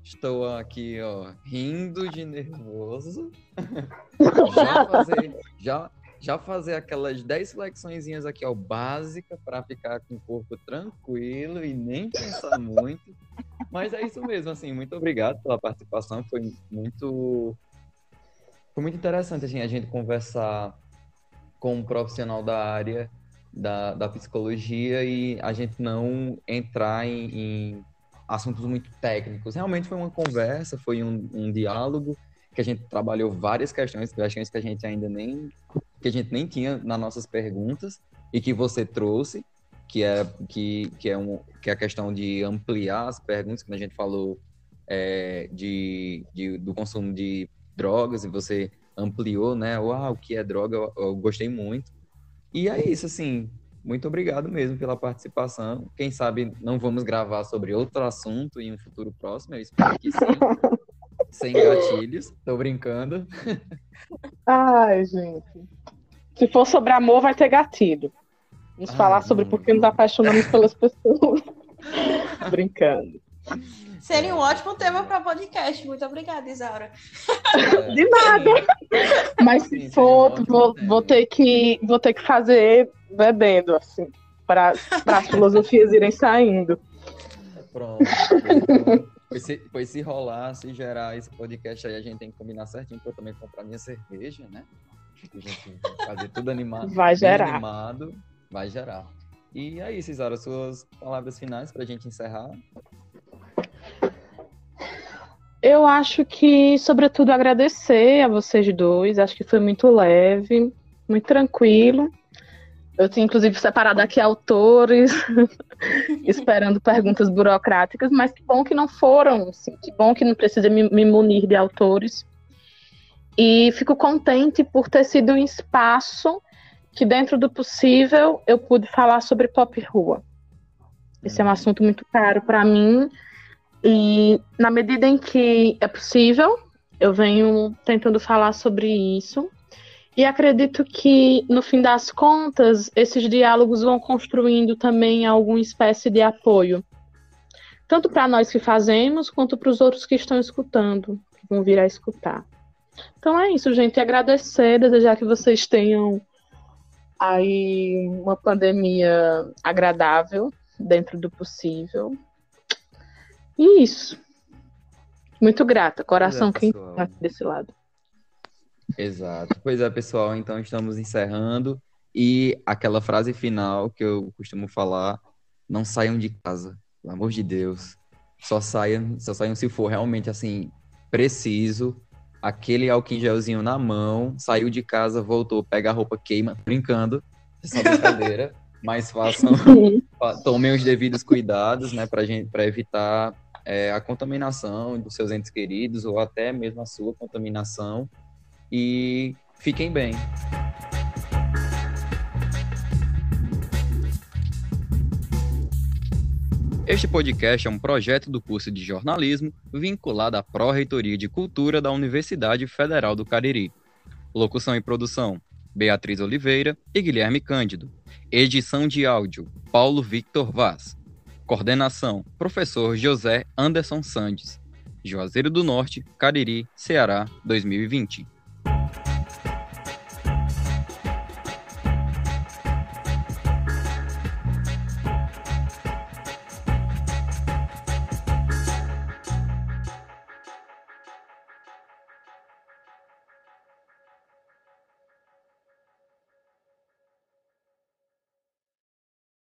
estou aqui, ó, rindo de nervoso. já fazer, já já fazer aquelas 10 flexões aqui, ó, básica, para ficar com o corpo tranquilo e nem pensar muito. Mas é isso mesmo, assim, muito obrigado pela participação, foi muito foi muito interessante assim, a gente conversar com um profissional da área da, da psicologia e a gente não entrar em, em assuntos muito técnicos. Realmente foi uma conversa, foi um, um diálogo que a gente trabalhou várias questões, questões que a gente ainda nem que a gente nem tinha nas nossas perguntas e que você trouxe, que é que, que é um que é a questão de ampliar as perguntas que a gente falou é, de, de, do consumo de drogas e você ampliou, né? Uau, o que é droga? Eu, eu gostei muito. E é isso, assim. Muito obrigado mesmo pela participação. Quem sabe não vamos gravar sobre outro assunto em um futuro próximo. Eu espero que sim. sem gatilhos. Tô brincando. Ai, gente. Se for sobre amor, vai ter gatilho. Vamos Ai, falar sobre por que nos apaixonamos pelas pessoas. brincando. Seria um ótimo tema para podcast. Muito obrigada, Isaura. É. De nada. Mas se Sim, for, um vou, vou, ter que, vou ter que fazer bebendo, assim, para as filosofias irem saindo. Pronto. Pois se, pois se rolar, se gerar esse podcast aí, a gente tem que combinar certinho para eu também comprar minha cerveja, né? A gente fazer tudo animado. Vai gerar. Animado, vai gerar. E aí, é Cisara, suas palavras finais para a gente encerrar? Eu acho que, sobretudo, agradecer a vocês dois. Acho que foi muito leve, muito tranquilo. Eu tinha, inclusive, separado aqui autores, esperando perguntas burocráticas, mas que bom que não foram, assim, que bom que não precisa me, me munir de autores. E fico contente por ter sido um espaço que, dentro do possível, eu pude falar sobre pop rua. Esse é um assunto muito caro para mim, e na medida em que é possível, eu venho tentando falar sobre isso E acredito que, no fim das contas, esses diálogos vão construindo também alguma espécie de apoio. Tanto para nós que fazemos, quanto para os outros que estão escutando, que vão vir a escutar. Então é isso, gente. Agradecer, desejar que vocês tenham aí uma pandemia agradável, dentro do possível. E isso. Muito grata, coração é, quem tá desse lado. Exato. Pois é, pessoal, então estamos encerrando. E aquela frase final que eu costumo falar: não saiam de casa, pelo amor de Deus. Só saiam, só saiam se for realmente assim, preciso. Aquele álcool gelzinho na mão, saiu de casa, voltou, pega a roupa, queima, brincando. Essa é brincadeira. mas façam, tomem os devidos cuidados, né, para evitar é, a contaminação dos seus entes queridos ou até mesmo a sua contaminação e fiquem bem. Este podcast é um projeto do curso de jornalismo vinculado à Pró-Reitoria de Cultura da Universidade Federal do Cariri. Locução e produção: Beatriz Oliveira e Guilherme Cândido. Edição de áudio: Paulo Victor Vaz. Coordenação: Professor José Anderson Sandes. Juazeiro do Norte, Cariri, Ceará, 2020.